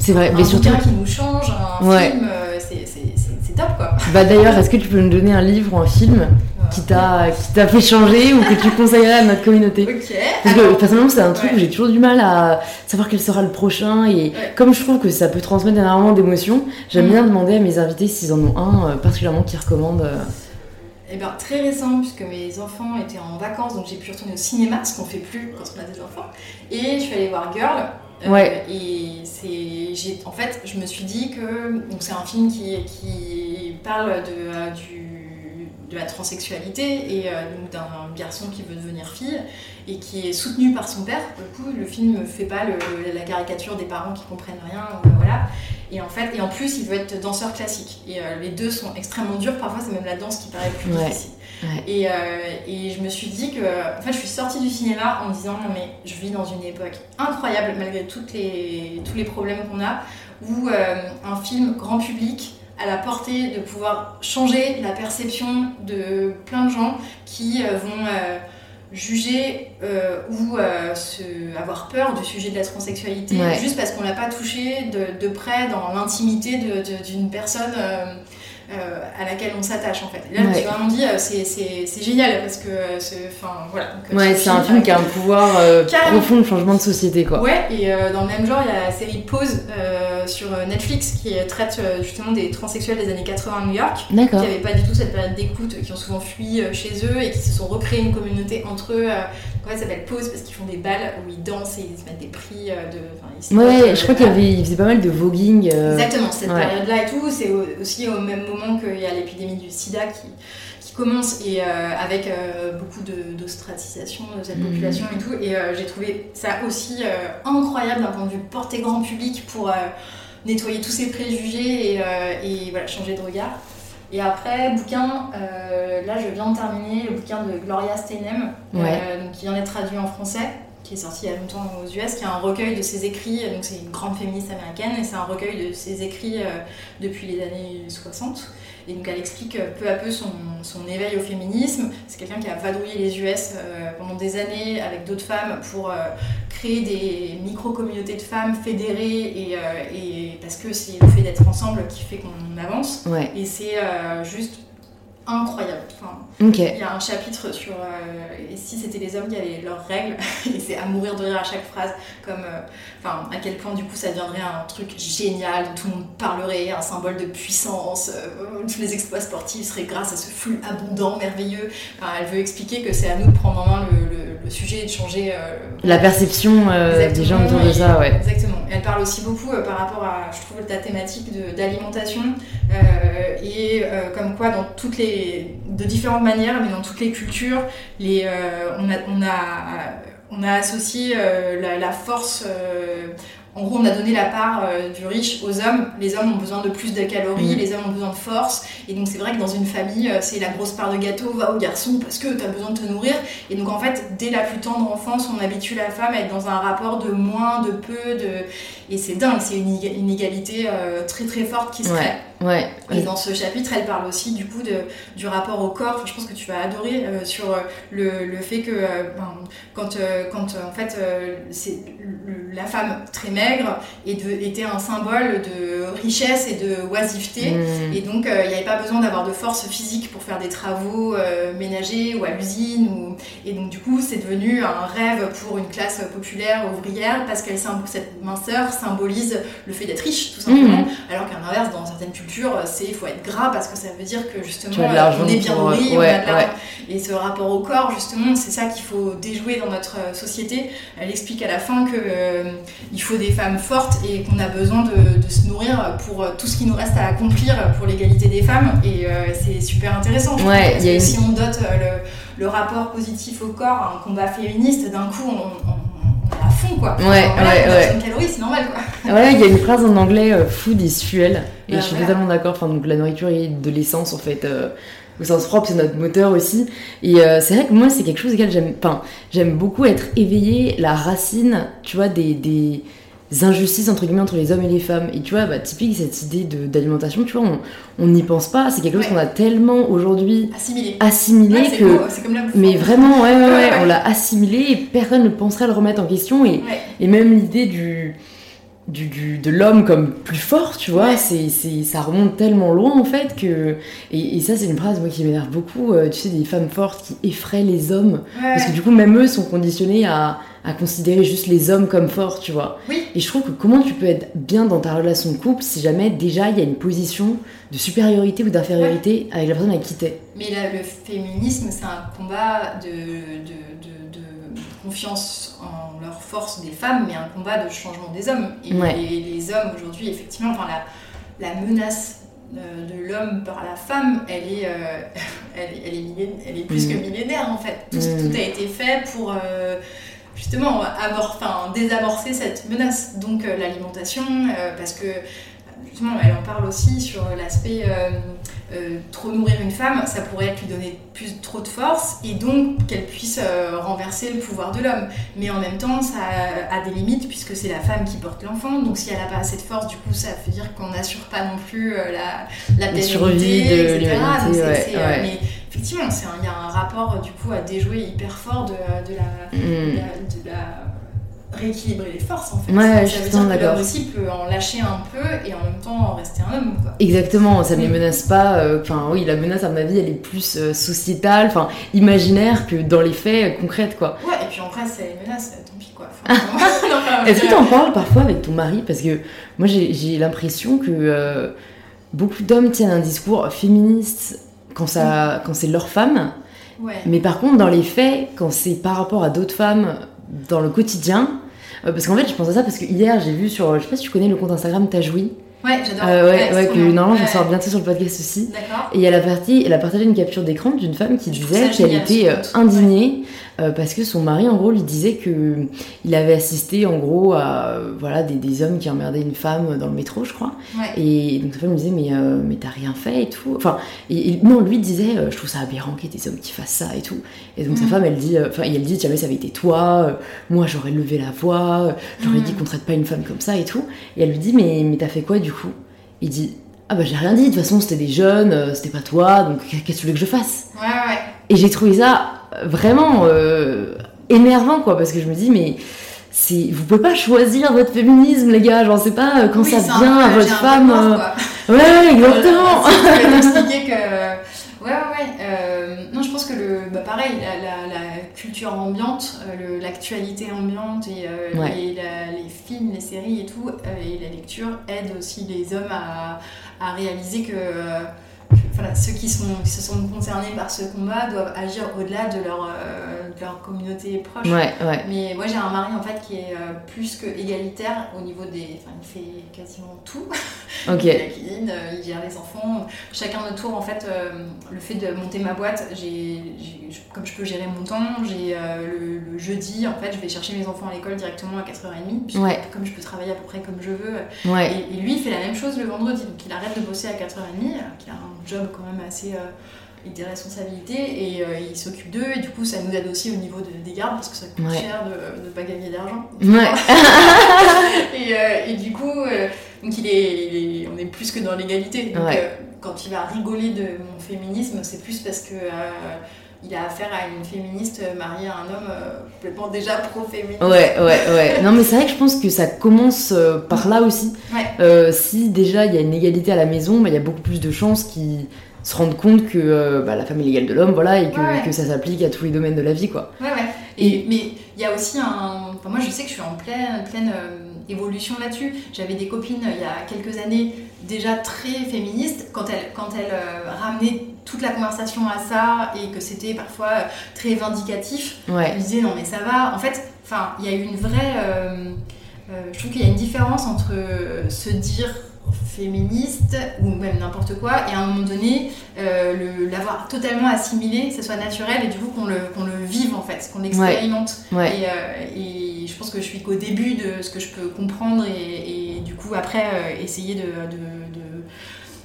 C'est vrai, un mais surtout. qui nous change, un film, euh, c'est top quoi. Bah d'ailleurs, est-ce que tu peux nous donner un livre ou un film qui t'a fait changer ou que tu conseillerais à notre communauté Ok. Parce que personnellement, c'est un truc où j'ai toujours du mal à savoir quel sera le prochain et comme je trouve que ça peut transmettre énormément d'émotions, j'aime mm. bien demander à mes invités s'ils en ont un euh, particulièrement qui recommandent. Eh bien, très récent, puisque mes enfants étaient en vacances, donc j'ai pu retourner au cinéma, ce qu'on fait plus quand on a des enfants. Et je suis allée voir Girl, Ouais. Euh, et c'est, en fait, je me suis dit que c'est un film qui, qui parle de, euh, du, de la transsexualité et euh, d'un garçon qui veut devenir fille et qui est soutenu par son père. Du coup, le film ne fait pas la caricature des parents qui comprennent rien. voilà. Et en fait, et en plus, il veut être danseur classique. Et les deux sont extrêmement durs. Parfois, c'est même la danse qui paraît plus difficile. Et, et, je me suis dit que, en fait, je suis sortie du cinéma en me disant non mais je vis dans une époque incroyable malgré toutes les, tous les problèmes qu'on a, où un film grand public à la portée de pouvoir changer la perception de plein de gens qui euh, vont euh, juger euh, ou avoir peur du sujet de la transsexualité juste parce qu'on l'a pas touché de, de près dans l'intimité d'une personne euh, à laquelle on s'attache en fait. Et là, je me suis vraiment dit, euh, c'est génial parce que, euh, enfin voilà. ouais, c'est un film qui a un pouvoir profond de changement de société quoi. Ouais, et dans le même genre, il y a la série Pause sur Netflix qui traite justement des transsexuels des années 80 à New York, qui n'avaient pas du tout cette période d'écoute, qui ont souvent fui chez eux et qui se sont recréés une communauté entre eux. En fait, ça s'appelle Pause parce qu'ils font des balles où ils dansent et ils se mettent des prix de. ouais, je crois qu'il y faisait pas mal de voguing. Exactement, cette période-là et tout. C'est aussi au même moment qu'il y a l'épidémie du sida qui, qui commence et euh, avec euh, beaucoup d'ostratisation de, cette mhm. population et tout. Et euh, j'ai trouvé ça aussi incroyable d'un point de vue porté grand public pour nettoyer tous ces préjugés et, et, voilà, changer de regard. Et après, bouquin, là je viens de terminer le bouquin de Gloria Steinem, qui vient d'être traduit en français qui est sorti il y a longtemps aux US, qui est un recueil de ses écrits, donc c'est une grande féministe américaine, et c'est un recueil de ses écrits depuis les années 60. Et donc elle explique euh, peu à peu son, son éveil au féminisme. C'est quelqu'un qui a vadrouillé les US euh, pendant des années avec d'autres femmes pour euh, créer des micro-communautés de femmes fédérées et, et parce que c'est le fait d'être ensemble qui fait qu'on avance. Et c'est juste incroyable. Il y a un chapitre sur euh, si c'était les hommes qui avaient leurs règles, et c'est à mourir de rire à chaque phrase, comme euh, enfin à quel point du coup ça deviendrait un truc génial, tout le monde parlerait, un symbole de puissance, euh, tous les exploits sportifs seraient grâce à ce flux abondant, merveilleux. elle veut expliquer que c'est à nous de prendre en main le, sujet et de changer la perception des gens autour de ça, ouais. Exactement. Elle parle aussi beaucoup par rapport à, je trouve, ta thématique d'alimentation et comme quoi dans toutes les de différentes manières, mais dans toutes les cultures, les, euh, on, a, on, a, on, a, associé euh, la, force. Euh, en gros, on a donné la part du riche aux hommes. Les hommes ont besoin de plus de calories, mm. les hommes ont besoin de force. Et donc, c'est vrai que dans une famille, c'est la grosse part de gâteau va au garçon parce que tu as besoin de te nourrir. Et donc, en fait, dès la plus tendre enfance, on habitue la femme à être dans un rapport de moins, de peu. De... Et c'est dingue, c'est une inégalité très très forte qui se crée. Ouais, et dans ce chapitre, elle parle aussi du coup de, du rapport au corps. je pense que tu vas adorer euh, sur euh, le, le, fait que euh, ben, quand, quand en fait c'est la femme très maigre était un symbole de richesse et de oisiveté. Mm. Et donc il n'y avait pas besoin d'avoir de force physique pour faire des travaux ménagers ou à l'usine. Ou... Et donc du coup, c'est devenu un rêve pour une classe populaire ouvrière parce que cette minceur symbolise le fait d'être riche tout simplement. Mm. Alors qu'à l'inverse, dans certaines cultures, c'est il faut être gras parce que ça veut dire que justement on est bien nourri, Et ce rapport au corps, justement, c'est ça qu'il faut déjouer dans notre euh, société. Elle explique à la fin que euh, il faut des femmes fortes et qu'on a besoin de, se nourrir pour euh, tout ce qui nous reste à accomplir pour l'égalité des femmes. Et c'est super intéressant. parce que si on dote le, rapport positif au corps à un combat féministe, d'un coup on à fond quoi. Ouais, ouais, ouais. calories, c'est normal quoi. Ouais, il y a une phrase en anglais, euh, food is fuel. Et je suis totalement d'accord. Enfin, donc la nourriture est de l'essence en fait. Euh, au sens propre, c'est notre moteur aussi. Et euh, c'est vrai que moi, c'est quelque chose auquel j'aime. Enfin, j'aime beaucoup être éveillée, la racine, tu vois, des, des injustices entre guillemets entre les hommes et les femmes. Et tu vois, bah, typique cette idée d'alimentation, tu vois, on n'y pense pas. C'est quelque chose qu'on a tellement aujourd'hui assimilé, assimilé que. comme mais vraiment, ouais, ouais, ouais, on l'a assimilé et personne ne penserait le remettre en question. Et, et même l'idée du du, du, de l'homme comme plus fort, tu vois, c'est, c'est, ça remonte tellement loin en fait que. Et, et ça, c'est une phrase moi, qui m'énerve beaucoup, euh, tu sais, des femmes fortes qui effraient les hommes. Parce que du coup, même eux sont conditionnés à, à, considérer juste les hommes comme forts, tu vois. Oui. Et je trouve que comment tu peux être bien dans ta relation de couple si jamais déjà il y a une position de supériorité ou d'infériorité avec la personne avec qui t'es. Mais là, le féminisme, c'est un combat de, de, de, de confiance en leur force des femmes, mais un combat de changement des hommes. Et les, hommes aujourd'hui, effectivement, enfin, la, la menace euh, de l'homme par la femme, elle est, euh, elle, est, elle, est, plus que mm. millénaire en fait. Tout, mm. tout a été fait pour euh, justement avoir, enfin, désamorcer cette menace. Donc l'alimentation, parce que justement, elle en parle aussi sur l'aspect euh, trop nourrir une femme, ça pourrait être lui donner plus trop de force et donc qu'elle puisse euh, renverser le pouvoir de l'homme. Mais en même temps, ça a, des limites puisque c'est la femme qui porte l'enfant. Donc si elle n'a pas assez de force, du coup, ça veut dire qu'on n'assure pas non plus euh, la, la survie de l'humanité. mais effectivement, il y a un rapport du coup à déjouer hyper fort de, la, mm. de la rééquilibrer les forces en fait. Ouais, ça, je suis d'accord. aussi peut en lâcher un peu et en même temps rester un homme. Quoi. Exactement, ça ne les menace pas. Euh, enfin, oui, la menace à ma vie, elle est plus euh, sociétale, enfin imaginaire que dans les faits euh, concrètes quoi. Ouais, et puis en ça les menace, tant pis quoi. Est-ce que tu en parles parfois avec ton mari? Parce que moi j'ai l'impression que beaucoup d'hommes tiennent un discours féministe quand, ça, quand c'est leur femme. Ouais. Mais par contre, dans les faits, quand c'est par rapport à d'autres femmes dans le quotidien, euh, parce qu'en fait, je pense à ça parce que hier, j'ai vu sur, je sais pas si tu connais le compte Instagram Tajoui. Ouais, j'adore. Euh, ouais, ouais, que normalement, j'en sors bientôt sur le podcast aussi. D'accord. Et elle a, parti, elle a partagé une capture d'écran d'une femme qui disait qu'elle était euh, indignée euh, parce que son mari, en gros, lui disait que il avait assisté, en gros, à voilà, des, des hommes qui emmerdaient une femme dans le métro, je crois. Et donc sa femme lui disait, mais, euh, mais t'as rien fait et tout. Enfin, et, non, lui disait, euh, je trouve ça aberrant qu'il y ait des hommes qui fassent ça et tout. Et donc sa mm. femme, elle dit, enfin, elle dit, jamais ça avait été toi, moi j'aurais levé la voix, j'aurais mm. dit qu'on traite pas une femme comme ça et tout. Et elle lui dit, mais, mais t'as fait quoi du coup? Il dit, ah bah j'ai rien dit, de toute façon c'était des jeunes, c'était pas toi, donc qu'est-ce que tu veux que je fasse? Ouais, ouais. Et j'ai trouvé ça vraiment euh, énervant, quoi, parce que je me dis, mais c'est vous pouvez pas choisir votre féminisme les gars genre c'est pas euh, quand ça vient à votre femme euh, ouais exactement. Expliquer que ouais ouais non je pense que le bah, pareil la, culture ambiante l'actualité ambiante et, les films les séries et tout et la lecture aident aussi les hommes à, à réaliser que voilà, ceux qui, sont, qui se sont concernés par ce combat doivent agir au-delà de leur, euh, de leur communauté proche. Ouais, ouais. Mais moi j'ai un mari en fait qui est euh, plus que égalitaire au niveau des. Enfin, il fait quasiment tout. Il cuisine, euh, il gère les enfants. Chacun notre tour en fait, le fait de monter ma boîte, j'ai, comme je peux gérer mon temps, j'ai le, jeudi en fait, je vais chercher mes enfants à l'école directement à 4h30. Ouais. Comme je peux travailler à peu près comme je veux. Et, et, lui il fait la même chose le vendredi. Donc il arrête de bosser à 4h30, qu'il a un job quand même assez euh, des responsabilités et euh, il s'occupe d'eux et du coup ça nous aide aussi au niveau des gardes parce que ça coûte cher de ne pas gagner d'argent. Ouais. et, euh, et, du coup, donc il est, on est plus que dans l'égalité. Donc quand il va rigoler de mon féminisme, c'est plus parce que il a affaire à une féministe mariée à un homme complètement déjà pro-féministe. Ouais, ouais, ouais. Non, mais c'est vrai que je pense que ça commence par là aussi. Ouais. si déjà il y a une égalité à la maison, bah, il y a beaucoup plus de chances qu'ils se rendre compte que euh, bah, la femme est l'égale de l'homme, voilà, et que, que, ça s'applique à tous les domaines de la vie, quoi. Ouais, ouais. Et, mais il y a aussi un. Enfin, moi, je sais que je suis en pleine, pleine euh, évolution là-dessus. J'avais des copines il y a quelques années déjà très féministes quand elles, quand elles euh, ramenaient toute la conversation à ça et que c'était parfois très vindicatif. Ouais. Elles disaient non, mais ça va. En fait, enfin, il y a eu une vraie. je trouve qu'il y a une différence entre se dire féministe ou même n'importe quoi et à un moment donné euh, l'avoir totalement assimilé que ce soit naturel et du coup qu'on le, qu'on le vive en fait qu'on l'expérimente ouais. Et, euh, et, je pense que je suis qu'au début de ce que je peux comprendre et, et du coup après euh, essayer de, de,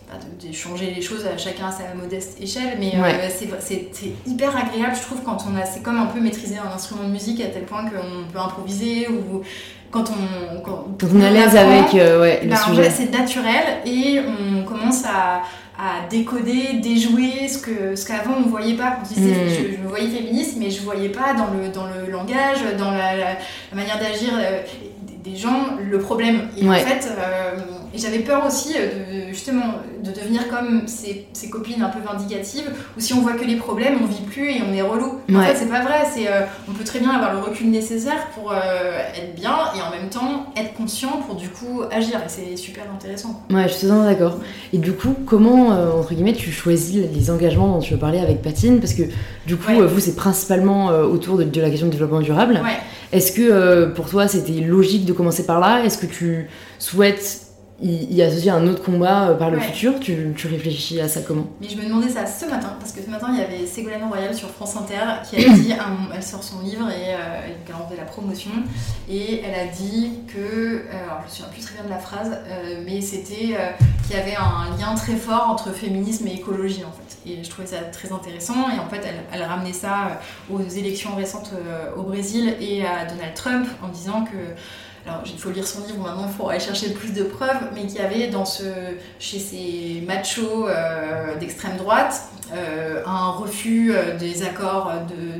bah, de de, changer les choses à chacun à sa modeste échelle mais ouais. c'est hyper agréable je trouve quand on a c'est comme un peu maîtriser un instrument de musique à tel point qu'on peut improviser ou quand on, quand, on est à l'aise avec euh, ouais, le sujet. c'est naturel et on commence à, à décoder, déjouer ce que ce qu'avant on voyait pas. Quand mm. je, je, me voyais féministe, mais je voyais pas dans le, dans le langage, dans la, la, la manière d'agir euh, des gens le problème. Et ouais. en fait, euh, j'avais peur aussi de justement de devenir comme ces, ces, copines un peu vindicatives, où si on voit que les problèmes, on vit plus et on est relou. Ouais. En fait, c'est pas vrai. C'est euh, on peut très bien avoir le recul nécessaire pour euh, être bien et en même temps être conscient pour du coup agir. Et c'est super intéressant. Ouais, je suis totalement d'accord. Et du coup, comment entre guillemets tu choisis les engagements dont tu veux parler avec Patine? Parce que du coup, Ouais. vous c'est principalement autour de, de, la question du développement durable. Ouais. Est-ce que pour toi c'était logique de commencer par là? Est-ce que tu souhaites il, il associe un autre combat euh, par le futur. Tu, tu, réfléchis à ça comment? Mais je me demandais ça ce matin, parce que ce matin, il y avait Ségolène Royal sur France Inter qui a dit, elle sort son livre et euh, elle de la promotion, et elle a dit que, alors je me souviens plus très bien de la phrase, mais c'était qu'il y avait un lien très fort entre féminisme et écologie en fait. Et je trouvais ça très intéressant, et en fait, elle, elle ramenait ça aux élections récentes au Brésil et à Donald Trump en disant que alors il faut lire son livre maintenant, il faut aller chercher plus de preuves, mais qu'il y avait dans ce, chez ces machos euh, d'extrême droite euh, un refus euh, des accords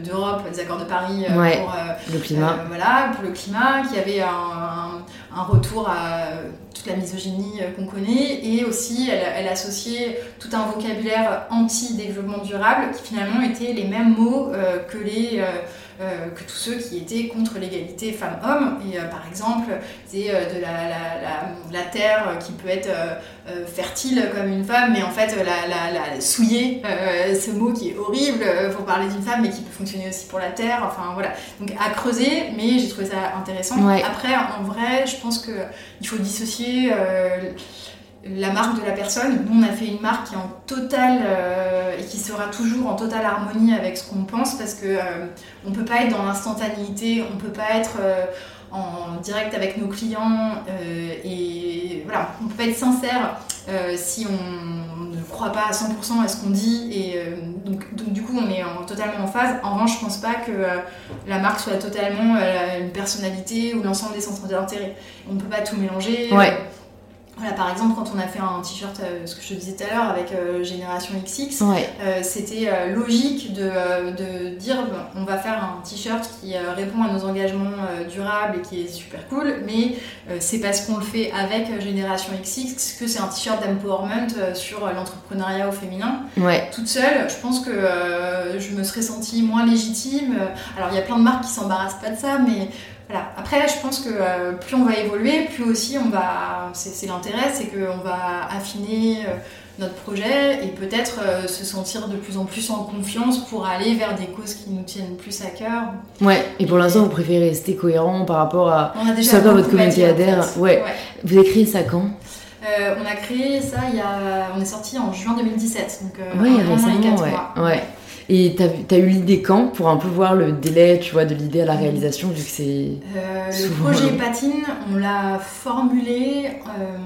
d'Europe, des accords de Paris pour le climat. voilà, pour le climat, qu'il y avait un, un, retour à toute la misogynie qu'on connaît, et aussi elle, elle, associait tout un vocabulaire anti-développement durable qui finalement étaient les mêmes mots que les que tous ceux qui étaient contre l'égalité femmes-hommes. Et euh, par exemple, c'est euh, de la, la, la, terre qui peut être fertile comme une femme, mais en fait la, la souiller, ce mot qui est horrible pour parler d'une femme, mais qui peut fonctionner aussi pour la terre. Enfin voilà. Donc à creuser, mais j'ai trouvé ça intéressant. Après, en vrai, je pense qu'il faut dissocier la marque de la personne. Nous, on a fait une marque qui est en totale euh, et qui sera toujours en totale harmonie avec ce qu'on pense parce que euh, on peut pas être dans l'instantanéité, on peut pas être euh, en direct avec nos clients et voilà, on peut pas être sincère si on ne croit pas à 100% à ce qu'on dit et donc, du coup on est en, totalement en phase. En revanche, je pense pas que la marque soit totalement une personnalité ou l'ensemble des centres d'intérêt. On peut pas tout mélanger. Voilà, par exemple, quand on a fait un t-shirt, euh, ce que je te disais tout à l'heure, avec euh, Génération XX, euh, c'était logique de, de, dire on va faire un t-shirt qui répond à nos engagements durables et qui est super cool, mais c'est parce qu'on le fait avec Génération XX que c'est un t-shirt d'empowerment sur l'entrepreneuriat au féminin. Ouais. Toute seule, je pense que je me serais sentie moins légitime. Alors, il y a plein de marques qui s'embarrassent pas de ça, mais après, je pense que euh, plus on va évoluer, plus aussi on va. C'est l'intérêt, c'est qu'on va affiner euh, notre projet et peut-être euh, se sentir de plus en plus en confiance pour aller vers des causes qui nous tiennent plus à cœur. Ouais, et pour l'instant, vous préférez rester cohérent par rapport à on a déjà votre communauté adhère. Ouais. Vous avez créé ça quand? On a créé ça il y a. On est sorti en juin 2017, donc ouais, récemment, ouais. ouais. Et t'as as eu l'idée quand pour un peu voir le délai, tu vois, de l'idée à la réalisation, vu que c'est. Euh, le projet Patine, on l'a formulé euh,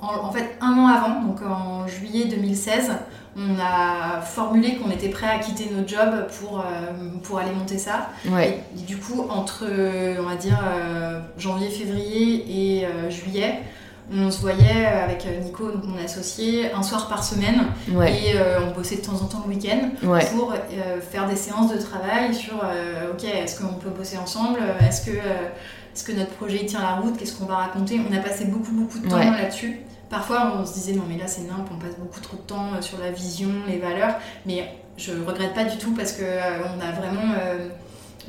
en, fait un an avant, donc en juillet 2016. On a formulé qu'on était prêt à quitter notre job pour, euh, pour aller monter ça. Ouais. Et, du coup, entre, on va dire, janvier, février et juillet, on se voyait avec Nico, mon associé, un soir par semaine. Et euh, on bossait de temps en temps le week-end pour euh, faire des séances de travail sur euh, ok, est-ce qu'on peut bosser ensemble? Est-ce que, est que notre projet tient la route? Qu'est-ce qu'on va raconter? On a passé beaucoup, beaucoup de temps là-dessus. Parfois, on se disait non, mais là c'est nimp, on passe beaucoup trop de temps sur la vision, les valeurs, mais je regrette pas du tout parce qu'on a vraiment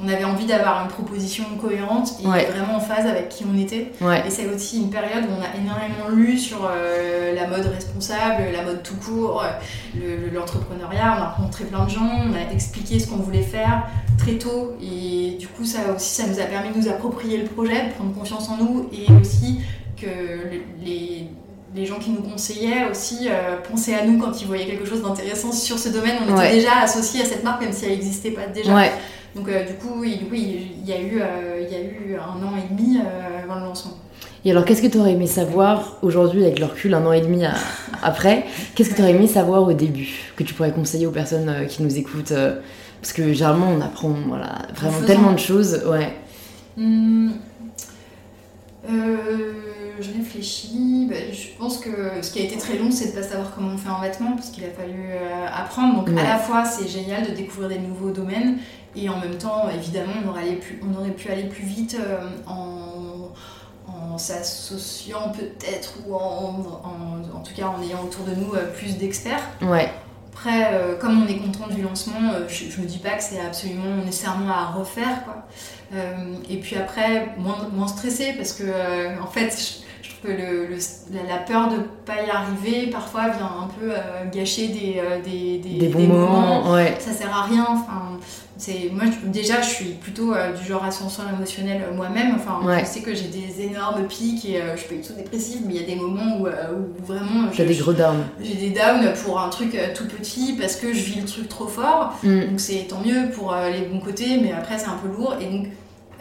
on avait envie d'avoir une proposition cohérente et vraiment en phase avec qui on était. Et c'est aussi une période où on a énormément lu sur euh, la mode responsable, la mode tout court, euh, l'entrepreneuriat. on a rencontré plein de gens, on a expliqué ce qu'on voulait faire très tôt. Et du coup, ça aussi, ça nous a permis de nous approprier le projet, de prendre confiance en nous et aussi que les les gens qui nous conseillaient aussi euh, pensaient à nous quand ils voyaient quelque chose d'intéressant sur ce domaine. On était déjà associés à cette marque, même si elle n'existait pas déjà. Donc euh, du coup, oui, il, y a eu, euh, il y a eu un an et demi euh, avant le lancement. Et alors, qu'est-ce que tu aurais aimé savoir aujourd'hui, avec le recul, un an et demi après Qu'est-ce que tu aurais aimé savoir au début que tu pourrais conseiller aux personnes qui nous écoutent Parce que généralement, on apprend voilà, vraiment tellement de choses. Ouais. Mmh. je réfléchis. Bah, je pense que ce qui a été très long, c'est de ne pas savoir comment on fait un vêtement, parce qu'il a fallu apprendre. Donc, à la fois, c'est génial de découvrir des nouveaux domaines, et en même temps, évidemment, on aurait, pu, on aurait pu aller plus vite euh, en, en s'associant peut-être ou en, en, tout cas en ayant autour de nous euh, plus d'experts. Ouais. Après, euh, comme on est content du lancement, je, je me dis pas que c'est absolument nécessairement à refaire. Quoi. et puis après, moins, moins stressé parce que en fait, que le, le- la, peur de pas y arriver parfois vient un peu euh, gâcher des, euh, des, des, Des bons moments, ouais. ça sert à rien. Enfin, c'est moi je- déjà je suis plutôt euh, du genre ascension émotionnelle moi-même. Enfin, Ouais. je sais que j'ai des énormes pics et je peux être tout dépressive, mais il y a des moments où, où vraiment je- des gros downs. j'ai des downs pour un truc tout petit parce que je vis le truc trop fort. Mm. Donc c'est tant mieux pour les bons côtés, mais après c'est un peu lourd. Et donc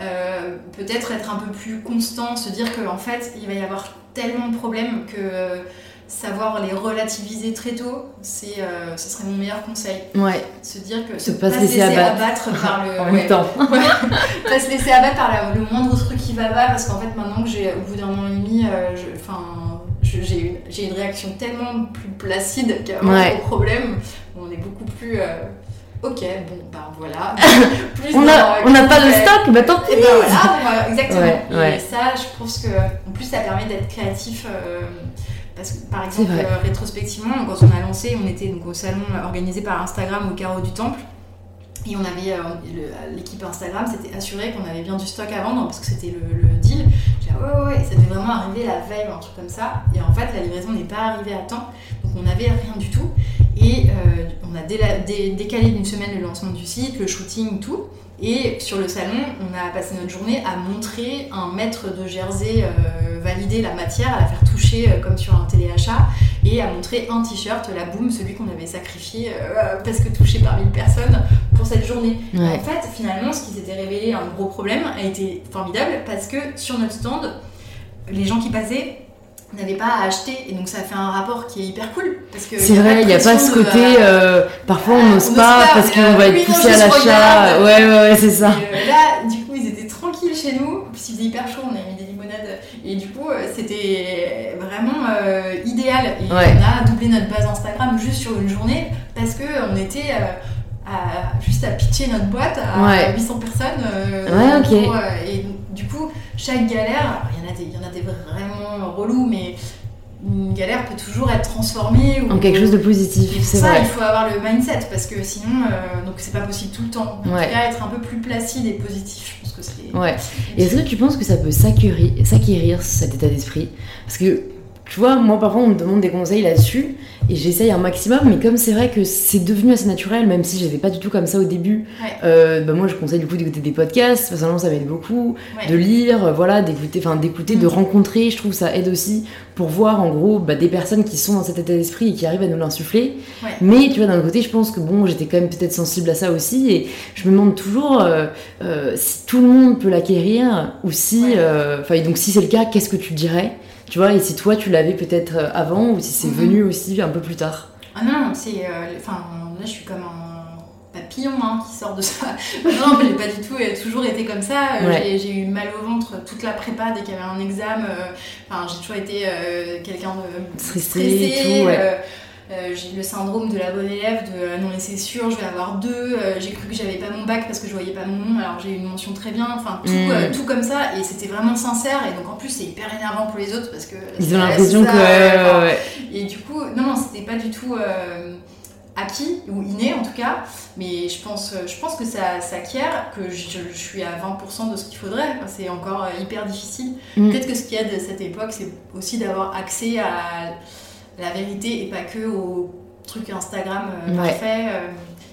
euh, peut-être être un peu plus constant, se dire qu'en fait il va y avoir tellement de problèmes que euh, savoir les relativiser très tôt, c'est, euh, ce serait mon meilleur conseil. Ouais, Se dire que Se pas se laisser abattre. par le. en ouais, temps. pas se laisser abattre par la- le moindre truc qui va pas, parce qu'en fait maintenant que j'ai, au bout d'un an et demi, euh, enfin, j'ai une, j'ai une réaction tellement plus placide qu'avant Ouais. au problème. On est beaucoup plus. Ok, bon, bah voilà. Plus On n'a pas le stock, bah tant pis Et ben voilà, exactement. Ouais, et ouais. ça, je pense que, en plus, ça permet d'être créatif. euh, parce que, par exemple, euh, rétrospectivement, quand on a lancé, on était donc au salon organisé par Instagram au carreau du Temple. Et on avait, euh, l'équipe Instagram s'était assuré qu'on avait bien du stock à vendre parce que c'était le, le deal. J'ai dit, ouais, ouais, ouais, ça devait vraiment arriver la veille ou un truc comme ça. Et en fait, la livraison n'est pas arrivée à temps. On n'avait rien du tout. Et euh, on a déla- dé- décalé d'une semaine le lancement du site, le shooting, tout. Et sur le salon, on a passé notre journée à montrer un mètre de jersey euh, valider la matière, à la faire toucher euh, comme sur un téléachat, et à montrer un t-shirt, la boom, celui qu'on avait sacrifié parce que touché par 1000 personnes pour cette journée. Ouais. En fait, finalement, ce qui s'était révélé un gros problème a été formidable parce que sur notre stand, les gens qui passaient n'avaient pas à acheter et donc ça fait un rapport qui est hyper cool parce que C'est vrai, il n'y a pas ce de, côté. euh, euh, parfois, on n'ose on pas parce qu'on euh, va oui, être poussé à l'achat. Ouais, ouais, ouais, c'est ça. Et euh, là, du coup, ils étaient tranquilles chez nous. Plus, il faisait hyper chaud, on avait mis des limonades. Et du coup, euh, c'était vraiment euh, idéal. Et Ouais. on a doublé notre base Instagram juste sur une journée parce qu'on était euh, à- juste à pitcher notre boîte à Ouais. 800 personnes. euh, Ouais, ok. pour, euh, et du coup, chaque galère, il y en a des, il y en a des vraiment relous, mais une galère peut toujours être transformée ou- En quelque chose de positif, c'est ça, vrai. il faut avoir le mindset parce que sinon, euh, donc c'est pas possible tout le temps. En Ouais. être un peu plus placide et positif, je pense que c'est. Ouais. Et est-ce que tu penses que ça peut s'acquérir, s'acquérir cet état d'esprit? Parce que, tu vois, moi parfois on me demande des conseils là-dessus et j'essaye un maximum, mais comme c'est vrai que c'est devenu assez naturel, même si j'étais pas du tout comme ça au début, Ouais. euh, bah moi je conseille du coup d'écouter des podcasts, personnellement ça m'aide beaucoup, Ouais. de lire, voilà, d'écouter, enfin d'écouter, de Mm. rencontrer, je trouve ça aide aussi pour voir en gros bah, des personnes qui sont dans cet état d'esprit et qui arrivent à nous l'insuffler. Ouais. Mais tu vois, d'un côté, je pense que bon, j'étais quand même peut-être sensible à ça aussi et je me demande toujours euh, euh, si tout le monde peut l'acquérir ou si, enfin, et donc si c'est le cas, qu'est-ce que tu dirais? Tu vois, et si toi tu l'avais peut-être euh, avant ou si c'est Mhm. venu aussi un peu plus tard? Ah non, c'est. euh, Enfin, là, je suis comme un papillon hein, qui sort de ça. non, mais j'ai pas du tout euh, toujours été comme ça. Euh, Ouais. j'ai- eu mal au ventre toute la prépa dès qu'il y avait un examen. Enfin, j'ai toujours été quelqu'un de Stressé et tout, ouais. Euh, j'ai eu le syndrome de la bonne élève, de euh, non mais c'est sûr, je vais avoir deux. euh, j'ai cru que j'avais pas mon bac parce que je voyais pas mon nom, alors j'ai eu une mention très bien. Enfin tout, Mm. euh, tout comme ça et c'était vraiment sincère. Et donc en plus c'est hyper énervant pour les autres parce que Ils ont l'impression que. enfin, ouais, et du coup, non, non, c'était pas du tout acquis, ou inné en tout cas, mais je pense, je pense que ça s'acquiert, que je, je suis à 20% de ce qu'il faudrait. Enfin, c'est encore hyper difficile. Mm. Peut-être que ce qu'il y a de cette époque, c'est aussi d'avoir accès à la vérité et pas que aux trucs Instagram euh, Ouais. parfaits. Euh,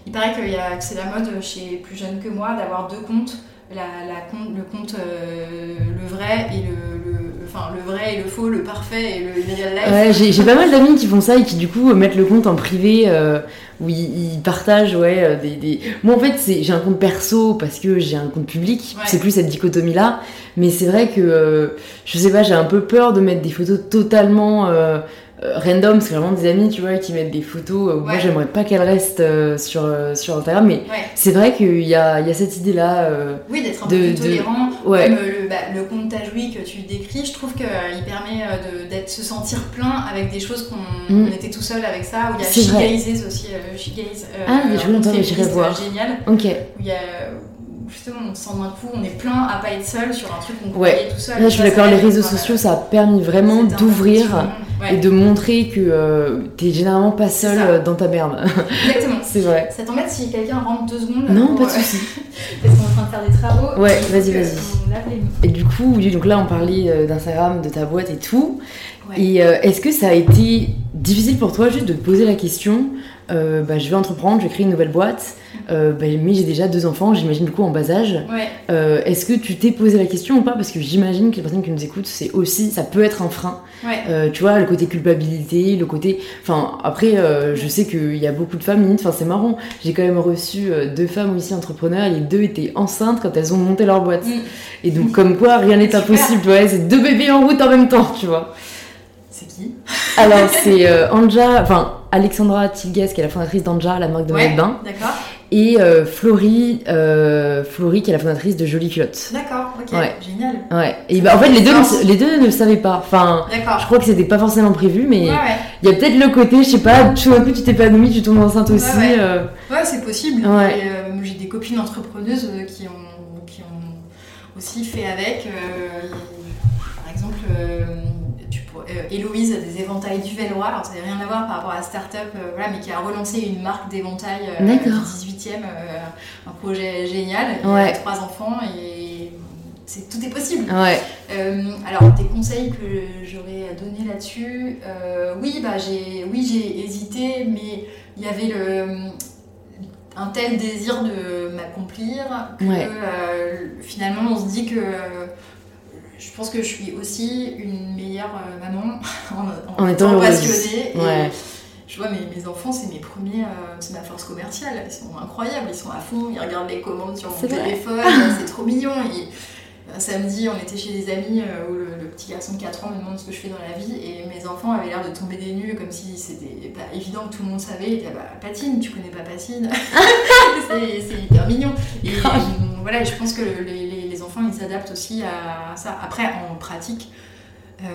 il paraît a, que c'est la mode chez plus jeunes que moi d'avoir deux comptes. La, la compte, le compte euh, le vrai et le, le- enfin le vrai et le faux, le parfait et le real life. Ouais, j'ai pas mal d'amis qui font ça et qui du coup mettent le compte en privé euh, où ils, ils partagent ouais des, des... moi en fait c'est j'ai un compte perso parce que j'ai un compte public Ouais. c'est plus cette dichotomie là mais c'est vrai que euh, je sais pas j'ai un peu peur de mettre des photos totalement euh, random c'est vraiment des amis tu vois qui mettent des photos euh, moi j'aimerais pas qu'elles restent euh, sur euh, sur Instagram mais Ouais. c'est vrai qu'il y a, y a cette idée là Oui, d'être un De- peu plus de- tolérant. ouais. Comme euh, le, bah, le compte Tajoui que tu décris, je trouve qu'il permet euh, de, d'être, se sentir plein avec des choses qu'on Mm. on était tout seul avec ça. Où il y a. She aussi, euh, She Gaze, euh, Ah, mais je mais féministe, j'irai voir. euh, génial. ok Où il y a, où justement, on se sent d'un coup, on est plein à pas être seul sur un truc qu'on Ouais. tout seul. là je suis d'accord les réseaux sociaux ça a permis vraiment d'ouvrir. Ouais, et de montrer que euh, t'es généralement pas seul euh, dans ta merde. Exactement. c'est vrai. Ça t'embête si quelqu'un rentre deux secondes Non, pour, pas de euh, soucis. Parce qu'on est en train de faire des travaux. Ouais, vas-y, vas-y. Et du coup, oui, donc là, on parlait d'Instagram, de ta boîte et tout. Ouais. Et euh, est-ce que ça a été difficile pour toi juste de poser la question euh, bah, je vais entreprendre, je vais créer une nouvelle boîte, euh, bah, mais j'ai déjà deux enfants, j'imagine du coup en bas âge. Ouais. Euh, est-ce que tu t'es posé la question ou pas? Parce que j'imagine que les personnes qui nous écoutent, c'est aussi, ça peut être un frein. Ouais. Tu vois, le côté culpabilité, le côté. Enfin, après, je sais qu'il y a beaucoup de femmes, limite, enfin, c'est marrant. J'ai quand même reçu deux femmes aussi entrepreneurs, et les deux étaient enceintes quand elles ont monté leur boîte. Mm. Et donc, comme quoi, rien n'est impossible, ouais, c'est deux bébés en route en même temps, tu vois. Qui Alors, c'est euh, Anja, enfin, Alexandra Tilgas, qui est la fondatrice d'Anja, la marque de maillot de bain, D'accord. et euh, Florie, euh, Florie, qui est la fondatrice de Jolie Culotte. D'accord, ok. Ouais. Génial. Ouais. Et bah, en fait, les deux, ne- les deux ne le savaient pas. Enfin, je crois que c'était pas forcément prévu, mais. Ouais, ouais. Il y a peut-être le côté, je sais pas, tout d'un coup tu t'épanouis, tu tombes enceinte aussi. Ouais, ouais. euh, Ouais, c'est possible. Ouais. J'ai des copines entrepreneuses qui ont, qui ont aussi fait avec. par exemple, Héloïse a des éventails du Véloir. Alors, ça n'a rien à voir par rapport à la start-up, euh, voilà, mais qui a relancé une marque d'éventails euh, D'accord. du 18e. euh, un projet génial. Ouais. a trois enfants et c'est, tout est possible. Ouais, Euh, alors, des conseils que j'aurais à donner là-dessus, euh, oui, bah, j'ai, oui, j'ai hésité, mais il y avait le, un tel désir de m'accomplir que Ouais. euh, finalement on se dit que euh, je pense que je suis aussi une meilleure euh, maman en, En étant passionnée. Et Ouais. je vois mes, mes enfants, c'est mes premiers, euh, c'est ma force commerciale. Ils sont incroyables, ils sont à fond, ils regardent les commandes sur mon téléphone, c'est trop mignon. Et, un samedi, on était chez des amis euh, où le, le petit garçon de 4 ans me demande ce que je fais dans la vie et mes enfants avaient l'air de tomber des nues comme si c'était pas évident que tout le monde savait. Ils disaient, bah, Patine, tu connais pas Patine? C'est hyper mignon. Et euh, voilà, et je pense que les enfants ils s'adaptent aussi à ça. Après, en pratique, euh,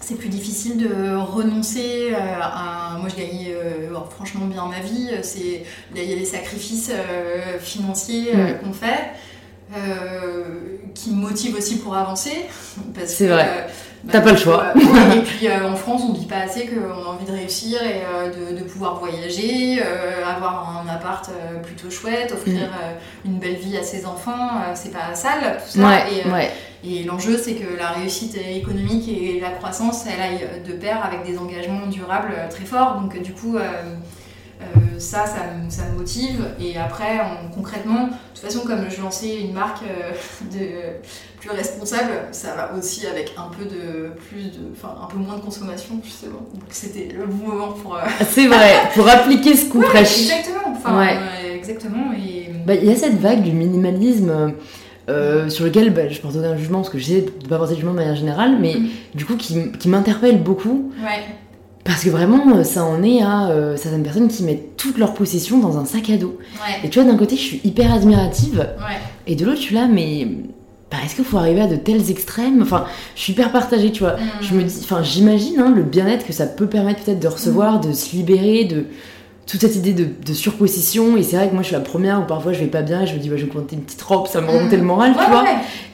c'est plus difficile de renoncer euh, à. Moi, je gagne euh, franchement bien ma vie. C'est il y a les sacrifices euh, financiers euh, qu'on fait. qui me motivent aussi pour avancer C'est vrai. T'as pas le choix. euh, ouais, et puis euh, en France, on dit pas assez qu'on a envie de réussir et euh, de, de pouvoir voyager, euh, avoir un appart plutôt chouette, offrir Mm. une belle vie à ses enfants. c'est pas sale tout ça. ouais, et, ouais. et l'enjeu, c'est que la réussite économique et la croissance, elle aille de pair avec des engagements durables très forts. Donc, du coup, euh, ça, ça me, ça me motive. Et après, en- concrètement, de toute façon, comme je lançais une marque euh, de, plus responsable, ça va aussi avec un peu de plus de, enfin, un peu moins de consommation, justement. Donc, c'était le bon moment pour. euh, C'est vrai, pour appliquer ce coup fraîche. exactement. Enfin, Ouais. exactement. Et Bah, Il y a cette vague du minimalisme euh, sur lequel bah, je porte aucun jugement parce que j'essaie de pas porter de jugement de manière générale, mais Mm. du coup qui, qui m'interpelle beaucoup ouais, parce que vraiment euh, ça en est à euh, certaines personnes qui mettent toutes leurs possessions dans un sac à dos. ouais, Et tu vois, d'un côté, je suis hyper admirative ouais. et de l'autre, je suis là, mais bah, est-ce qu'il faut arriver à de tels extrêmes? Enfin, je suis hyper partagée, tu vois. Mm. Je me dis, enfin, j'imagine hein, le bien-être que ça peut permettre peut-être de recevoir, de se libérer de toute cette idée de, de surpossession. Et c'est vrai que moi, je suis la première où parfois je vais pas bien et je me dis, ouais, je vais me une petite robe, ça me remonter le moral, Ouais, tu vois.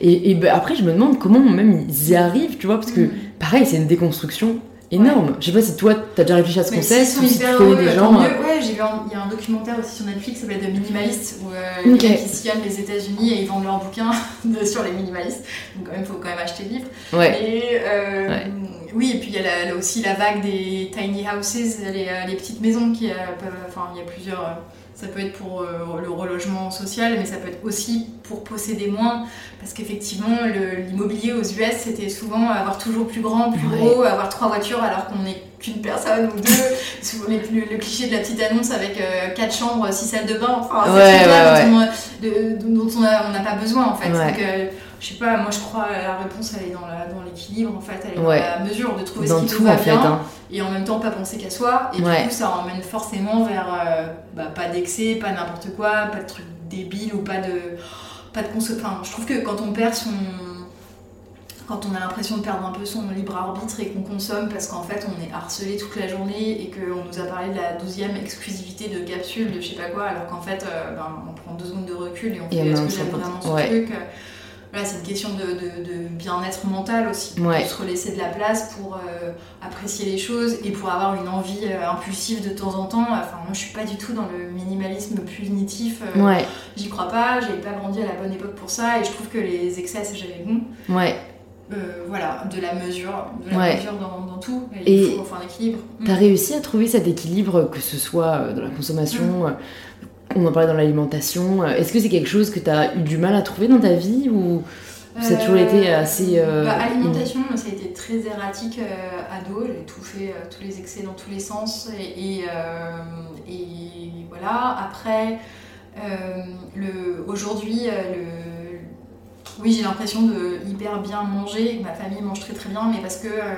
et bah, après, je me demande comment même ils y arrivent, tu vois, parce que Mm. pareil, c'est une déconstruction énorme. Je sais pas si toi, t'as déjà réfléchi à ce concept sont ou si tu connais des gens. mieux. euh, Ouais, j'ai vu il y a un documentaire aussi sur Netflix qui s'appelle The Minimalist où euh, Ok. les gens qui sillonnent les États-Unis et ils vendent leurs bouquins de- sur les minimalistes. Donc quand même, faut quand même acheter le livre. Ouais, Et euh, Ouais. oui, et puis il y a la- là aussi la vague des tiny houses, les, euh, les petites maisons qui euh, peuvent, enfin il y a plusieurs. Ça peut être pour euh, le relogement social, mais ça peut être aussi pour posséder moins, parce qu'effectivement le- l'immobilier aux US c'était souvent avoir toujours plus grand, plus Ouais. gros, avoir trois voitures alors qu'on n'est qu'une personne ou deux. Souvent, les- le, le cliché de la petite annonce avec euh, quatre chambres, six salles de bain, enfin Ouais, ouais, dont on n'a pas besoin en fait. Donc, euh, je sais pas, moi je crois la réponse elle est dans la- dans l'équilibre en fait, elle est Ouais. dans la mesure de trouver dans ce qui tout nous va en fait. bien hein. et en même temps pas penser qu'à soi. Et Ouais. du coup ça emmène forcément vers euh, bah, pas d'excès, pas n'importe quoi, pas de trucs débiles ou pas de pas de conso- Enfin, je trouve que quand on perd son quand on a l'impression de perdre un peu son libre arbitre et qu'on consomme parce qu'en fait on est harcelé toute la journée et qu'on nous a parlé de la douzième exclusivité de capsule de je sais pas quoi alors qu'en fait euh, ben, on prend deux secondes de recul et on Et fait est-ce en que j'aime vraiment ce Ouais. truc? Voilà, c'est une question de, de- de bien-être mental aussi. Ouais. De se relaisser de la place pour euh, apprécier les choses et pour avoir une envie euh, impulsive de temps en temps. Enfin, moi, je suis pas du tout dans le minimalisme punitif. euh, Ouais, J'y crois pas, j'ai pas grandi à la bonne époque pour ça et je trouve que les excès, c'est jamais bon. ouais. Euh, voilà, de la mesure, de la Ouais. mesure dans, dans tout. Et il faut, faut un équilibre. T'as Mm. réussi à trouver cet équilibre, que ce soit dans la consommation, euh, on en parlait dans l'alimentation. euh, Est-ce que c'est quelque chose que t'as eu du mal à trouver dans ta vie ou ça a toujours été assez. euh, bah, alimentation, ça a été très erratique euh, ado. J'ai tout fait, euh, tous les excès dans tous les sens. Et, et, euh, et voilà. Après, euh, le, aujourd'hui, euh, le, oui, j'ai l'impression de hyper bien manger. Ma famille mange très très bien, mais parce que euh,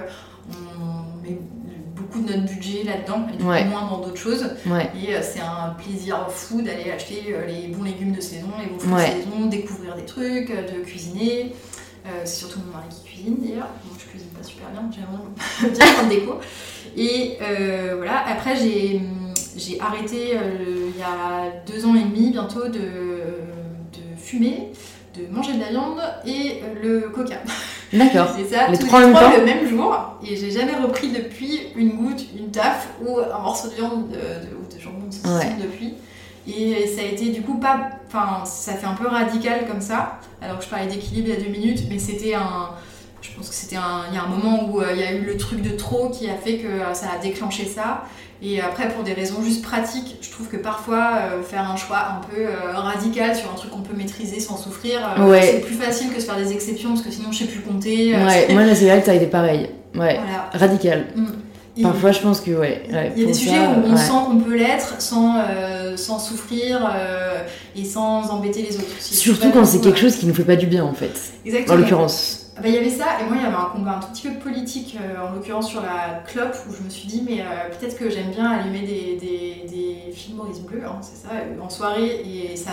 on met beaucoup de notre budget là-dedans, et Ouais. moins dans d'autres choses. Ouais, Et euh, c'est un plaisir fou d'aller acheter euh, les bons légumes de saison, les bons fruits Ouais. de saison, découvrir des trucs, euh, de cuisiner. C'est surtout mon mari qui cuisine d'ailleurs. Moi je cuisine pas super bien, j'aimerais bien faire des déco. Et voilà, après j'ai j'ai arrêté il y a deux ans et demi bientôt de, de fumer, de manger de la viande et le coca. d'accord. C'est ça, Les tous trois les trois le même jour. Et j'ai jamais repris depuis une goutte, une taf ou un morceau de viande de, de- ou de jambon de saucisson Ouais. depuis. Et ça a été du coup pas. Enfin, ça fait un peu radical comme ça. Alors que je parlais d'équilibre il y a deux minutes, mais c'était un. Je pense que c'était un. Il y a un moment où euh, il y a eu le truc de trop qui a fait que euh, ça a déclenché ça. Et après, pour des raisons juste pratiques, je trouve que parfois, euh, faire un choix un peu euh, radical sur un truc qu'on peut maîtriser sans souffrir, euh, Ouais. c'est plus facile que de faire des exceptions parce que sinon je sais plus compter. Ouais, c'est- moi, la céréale, ça a été pareil. Ouais, Voilà. radical. Et Parfois, je pense que, ouais. ouais, il y a des sujets où on ouais. sent qu'on peut l'être sans, euh, sans souffrir euh, et sans embêter les autres. Si Surtout quand c'est quelque chose qui nous fait pas du bien, en fait. Exactement. En l'occurrence. Ah bah, il y avait ça, et moi il y avait un combat un tout petit peu politique, euh, en l'occurrence sur la clope, où je me suis dit, mais euh, peut-être que j'aime bien allumer des, des, des films Maurice Bleu, hein, c'est ça, euh, en soirée, et ça,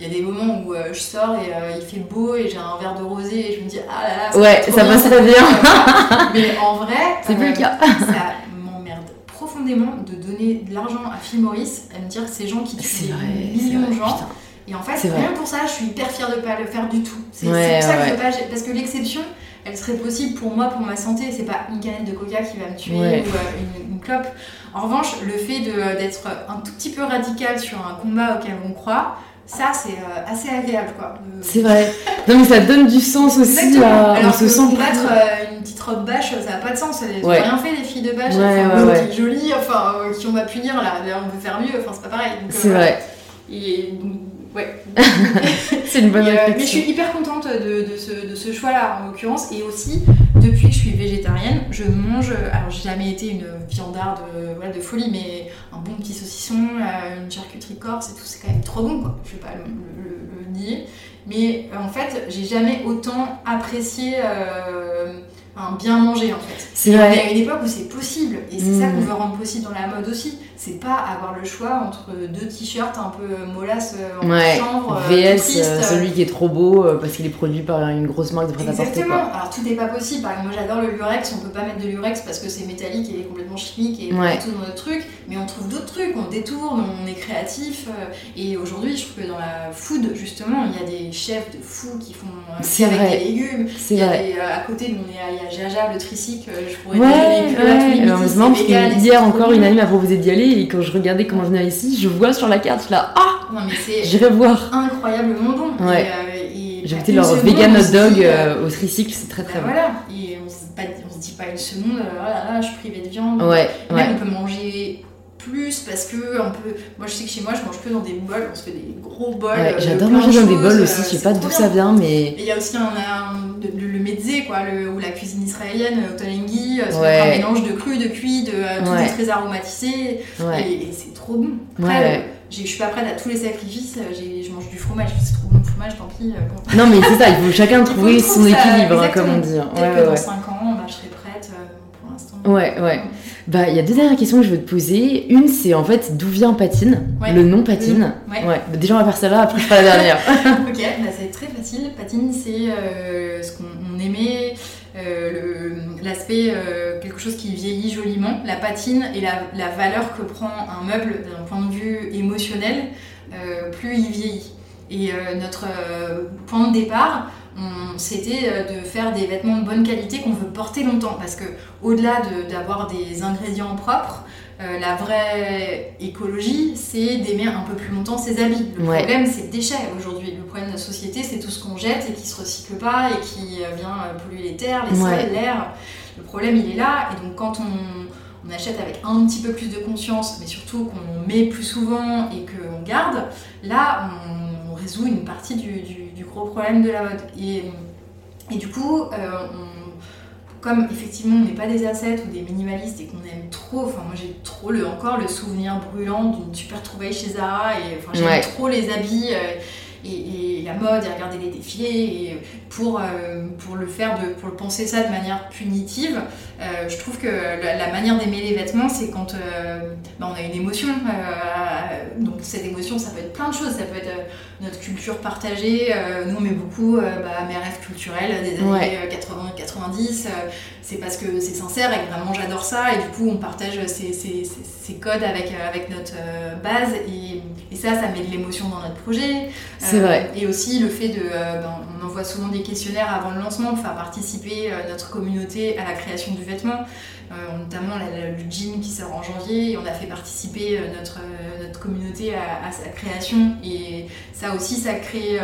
il y a des moments où euh, je sors et il fait beau, et j'ai un verre de rosé, et je me dis, ah là là, ça Ouais, ça bien, passe très bien. mais en vrai, C'est plus le cas. ça m'emmerde profondément de donner de l'argent à Phil Maurice, à me dire ces gens qui tuent des millions de gens, putain. Et en fait, rien pour ça, je suis hyper fière de pas le faire du tout. C'est Ouais, pour ça que je pas, parce que l'exception, elle serait possible pour moi, pour ma santé. C'est pas une canette de coca qui va me tuer Ouais. ou euh, une, une clope. En revanche, le fait de- d'être un tout petit peu radical sur un combat auquel on croit, ça c'est euh, assez agréable quoi. De- C'est vrai. Non, mais ça donne du sens aussi à. On Alors se que sent combattre euh, une petite robe bâche, ça n'a pas de sens. Elles Ouais. rien fait les filles de bâche, Ouais, font ouais, ouais. petite jolie, enfin euh, qui on va punir là, D'ailleurs, on peut faire mieux, enfin c'est pas pareil. Euh, C'est vrai. Et donc, ouais. C'est une bonne Et, euh, mais je réflexion. suis hyper contente de, de ce, choix-là en l'occurrence. Et aussi, depuis que je suis végétarienne, je mange. Alors, j'ai jamais été une viandarde euh, voilà, de folie, mais un bon petit saucisson, euh, une charcuterie corse et tout, c'est quand même trop bon, quoi. Je vais pas le, le- le- le nier. Mais en fait, j'ai jamais autant apprécié euh, un bien manger en fait. C'est vrai. est à une époque où c'est possible, et c'est ça qu'on veut rendre possible dans la mode aussi. C'est pas avoir le choix entre deux t-shirts un peu molasses euh, en Ouais. chanvre, euh, VS, triste, euh, celui qui est trop beau euh, parce qu'il est produit par une grosse marque de prêt-à-porter. Exactement. quoi. Alors tout n'est pas possible. Par exemple, moi j'adore le lurex. On peut pas mettre de lurex parce que c'est métallique et complètement chimique et Ouais. tout dans notre truc. Mais on trouve d'autres trucs. On détourne, on est créatif. euh, Et aujourd'hui, je trouve que dans la food, justement, il y a des chefs de fous qui font euh, C'est avec vrai. des légumes. C'est Il y a vrai. des, euh, à côté, on est à- il y a Jaja, le tricycle. euh, Je pourrais Ouais, là ouais. marrant parce que hier encore, une amie m'a proposé d'y aller et quand je regardais comment je venais ici, je vois sur la carte, je suis là, ah, Non, mais c'est j'irai voir. incroyablement bon. Ouais. Et, euh, et J'ai goûté leur vegan hot dog dit, euh, au tricycle, c'est très très bah bon. voilà, et on se, dit pas, on se dit pas une seconde, oh là là, je suis privée de viande. Ouais, Même ouais. on peut manger plus parce que on peut. Moi je sais que chez moi je mange que dans des bols, on se fait des gros bols. Ouais, euh, J'adore manger dans des bols euh, aussi, je sais c'est pas d'où ça vient, mais il y a aussi un, un- le, le mezze, quoi, le, ou la cuisine israélienne, au Tolenghi, euh, c'est Ouais. un mélange de cru, de cuit, de euh, tout Ouais. est très aromatisé, et, et c'est trop bon. Après, euh, je suis pas prête à tous les sacrifices, euh, je mange du fromage, c'est trop bon le fromage, tant pis. euh, bon. Non, mais c'est ça, il faut chacun trouver son équilibre, comme on dit. Peut-être Ouais, que dans ouais. 5 ans, bah, je serai prête euh, pour l'instant. Ouais, ouais. Bah, il y a deux dernières questions que je veux te poser. Une, c'est en fait d'où vient Patine Ouais. Le nom Patine. Ouais. Ouais. Bah, déjà, on va faire celle-là, après je ferai la dernière. Ok, bah c'est très facile. Patine, c'est euh, ce qu'on on aimait, euh, l'aspect, euh, quelque chose qui vieillit joliment. La patine et la, la valeur que prend un meuble d'un point de vue émotionnel, euh, plus il vieillit. Et notre point de départ, c'était de faire des vêtements de bonne qualité qu'on veut porter longtemps. Parce que au-delà d'avoir des ingrédients propres, euh, la vraie écologie, c'est d'aimer un peu plus longtemps ses habits. Le problème, c'est le déchet aujourd'hui. Le problème de la société, c'est tout ce qu'on jette et qui se recycle pas et qui euh, vient euh, polluer les terres, les sols, l'air. Le problème, il est là. Et donc, quand on, achète avec un petit peu plus de conscience, mais surtout qu'on met plus souvent et qu'on garde, là, on, résout une partie du, gros problème de la mode. Et, et du coup, on comme effectivement on n'est pas des ascètes ou des minimalistes et qu'on aime trop, enfin moi j'ai trop le, encore le souvenir brûlant d'une super trouvaille chez Zara et enfin j'aime trop les habits euh, et, la mode et regarder les défilés et pour, euh, pour le faire, de, pour le penser ça de manière punitive, euh, je trouve que la, manière d'aimer les vêtements, c'est quand bah, on a une émotion. donc cette émotion, ça peut être plein de choses, ça peut être notre culture partagée. nous on met beaucoup bah, mes rêves culturels des années 80-90 c'est parce que c'est sincère et que vraiment j'adore ça et du coup on partage ces, codes avec, euh, avec notre euh, base et, ça, ça met de l'émotion dans notre projet. C'est vrai. Euh, et aussi le fait de... Ben, on envoie souvent des questionnaires avant le lancement pour faire participer notre communauté à la création du vêtement. notamment le jean qui sort en janvier et on a fait participer notre, notre communauté à, sa création et ça aussi ça crée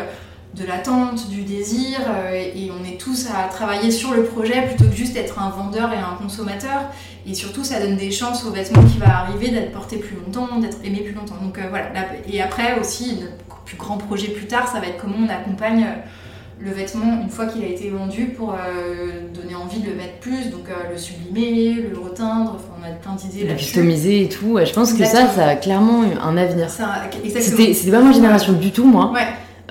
de l'attente, du désir, euh, et on est tous à travailler sur le projet plutôt que juste être un vendeur et un consommateur. Et surtout, ça donne des chances au vêtement qui va arriver d'être porté plus longtemps, d'être aimé plus longtemps. Donc euh, voilà. Et après aussi, notre plus grand projet plus tard, ça va être comment on accompagne euh, le vêtement une fois qu'il a été vendu pour donner envie de le mettre plus, donc le sublimer, le reteindre, enfin, on a plein d'idées. Le customiser et tout, je pense que ça, ça a clairement un avenir. C'était pas ma génération du tout, moi. Ouais.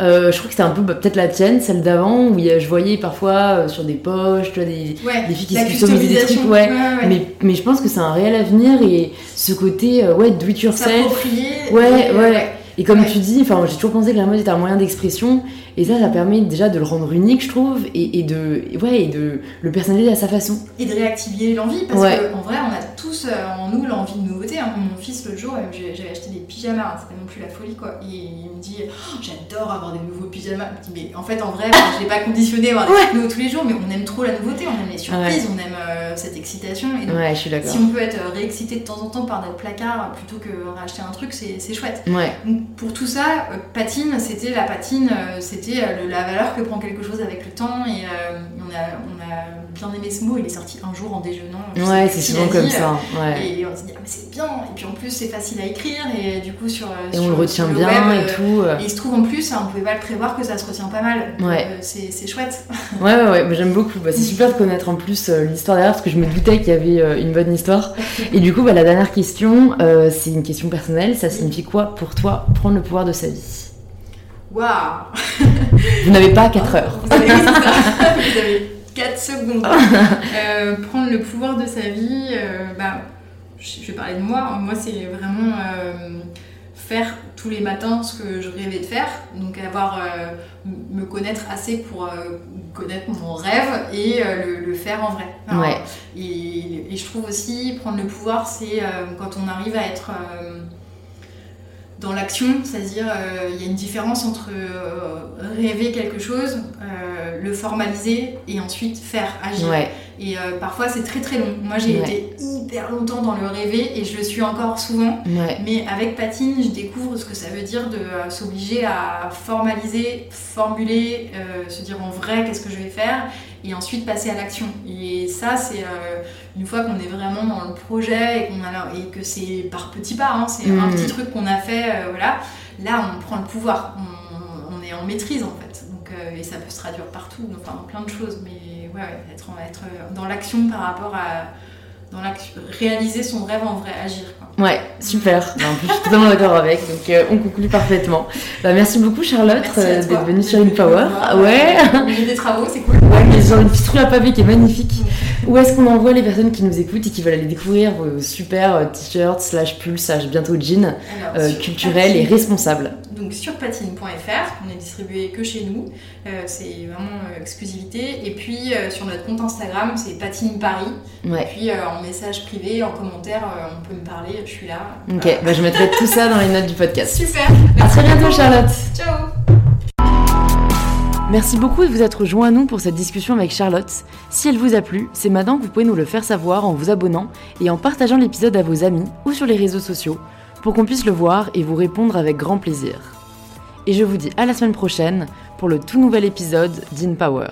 Euh, je crois que c'était un peu bah, peut-être la tienne, celle d'avant, où je voyais parfois euh, sur des poches, tu vois, des, des filles qui se customisaient des trucs, ouais. Mais, mais je pense que c'est un réel avenir et ce côté, euh, ouais, do it yourself. Ouais, ouais. Et comme tu dis, enfin, j'ai toujours pensé que la mode était un moyen d'expression, et ça, ça permet déjà de le rendre unique, je trouve, et, de, ouais, et de le personnaliser à sa façon. Et de réactiver l'envie, parce qu'en vrai, on a tous euh, en nous l'envie de nouveauté. Hein. Mon fils, l'autre jour, j'avais acheté des pyjamas, hein, c'était non plus la folie, quoi. Et il me dit, oh, j'adore avoir des nouveaux pyjamas. Je me dis, mais en fait, en vrai, je l'ai pas conditionné à avoir des trucs nouveaux tous les jours, mais on aime trop la nouveauté, on aime les surprises, on aime euh, cette excitation. Et donc, je suis d'accord. Si on peut être réexcité de temps en temps par notre placard plutôt que racheter un truc, c'est chouette. Ouais. Donc, pour tout ça, euh, patine, c'était la patine, c'était la valeur que prend quelque chose avec le temps. Et on a bien aimé ce mot, il est sorti un jour en déjeunant. Ouais, c'est souvent comme ça. Et on se dit, ah, mais c'est bien. Et puis en plus, c'est facile à écrire. Et du coup, sur. Et on le retient bien et euh, tout. Et il se trouve en plus, on pouvait pas le prévoir que ça se retient pas mal. Ouais. Euh, c'est chouette. Ouais, ouais, ouais. J'aime beaucoup. Bah, c'est super de connaître en plus euh, l'histoire derrière parce que je me doutais qu'il y avait une bonne histoire. et du coup, bah, la dernière question, c'est une question personnelle. Ça signifie quoi pour toi prendre le pouvoir de sa vie? Waouh Vous n'avez pas 4 heures. Vous avez, Vous avez 4 secondes. euh, prendre le pouvoir de sa vie, euh, bah, je vais parler de moi. Moi, c'est vraiment euh, faire tous les matins ce que je rêvais de faire. Donc, avoir, me connaître assez pour connaître mon rêve et le, faire en vrai. ouais. et, et, je trouve aussi, prendre le pouvoir, c'est quand on arrive à être dans l'action, c'est-à-dire euh, il y a une différence entre euh, rêver quelque chose, euh, le formaliser et ensuite faire agir. Et parfois c'est très très long. Moi j'ai été hyper longtemps dans le rêver et je le suis encore souvent. Mais avec Patine, je découvre ce que ça veut dire de s'obliger à formaliser, formuler, se dire en vrai qu'est-ce que je vais faire et ensuite passer à l'action. Et ça, c'est euh, une fois qu'on est vraiment dans le projet et, qu'on a, et que c'est par petits pas, hein, c'est un mm. petit truc qu'on a fait, euh, voilà, là on prend le pouvoir, on, est en maîtrise en fait. Donc, euh, et ça peut se traduire partout, enfin dans plein de choses, mais ouais, être, être dans l'action par rapport à dans réaliser son rêve en vrai, agir. Quoi. Ouais, super. en plus, je suis totalement d'accord avec, donc euh, on conclut parfaitement. Bah, merci beaucoup Charlotte euh, d'être venue sur InPower. Ouais. J'ai des travaux, c'est cool. Ouais, mais genre une petite rue à pavé qui est magnifique. Où est-ce qu'on envoie les personnes qui nous écoutent et qui veulent aller découvrir vos super euh, t-shirts slash pulls slash bientôt jeans culturels et responsables Donc sur patine.fr, on est distribué que chez nous, c'est vraiment exclusivité. Et puis sur notre compte Instagram, c'est patine Paris. Ouais. Et puis en message privé, en commentaire, euh, on peut me parler, je suis là. Ok, bah, je mettrai tout ça dans les notes du podcast. Super. À très bientôt, Charlotte. Ciao. Merci beaucoup de vous être joint à nous pour cette discussion avec Charlotte. Si elle vous a plu, c'est maintenant que vous pouvez nous le faire savoir en vous abonnant et en partageant l'épisode à vos amis ou sur les réseaux sociaux pour qu'on puisse le voir et vous répondre avec grand plaisir. Et je vous dis à la semaine prochaine pour le tout nouvel épisode d'InPower.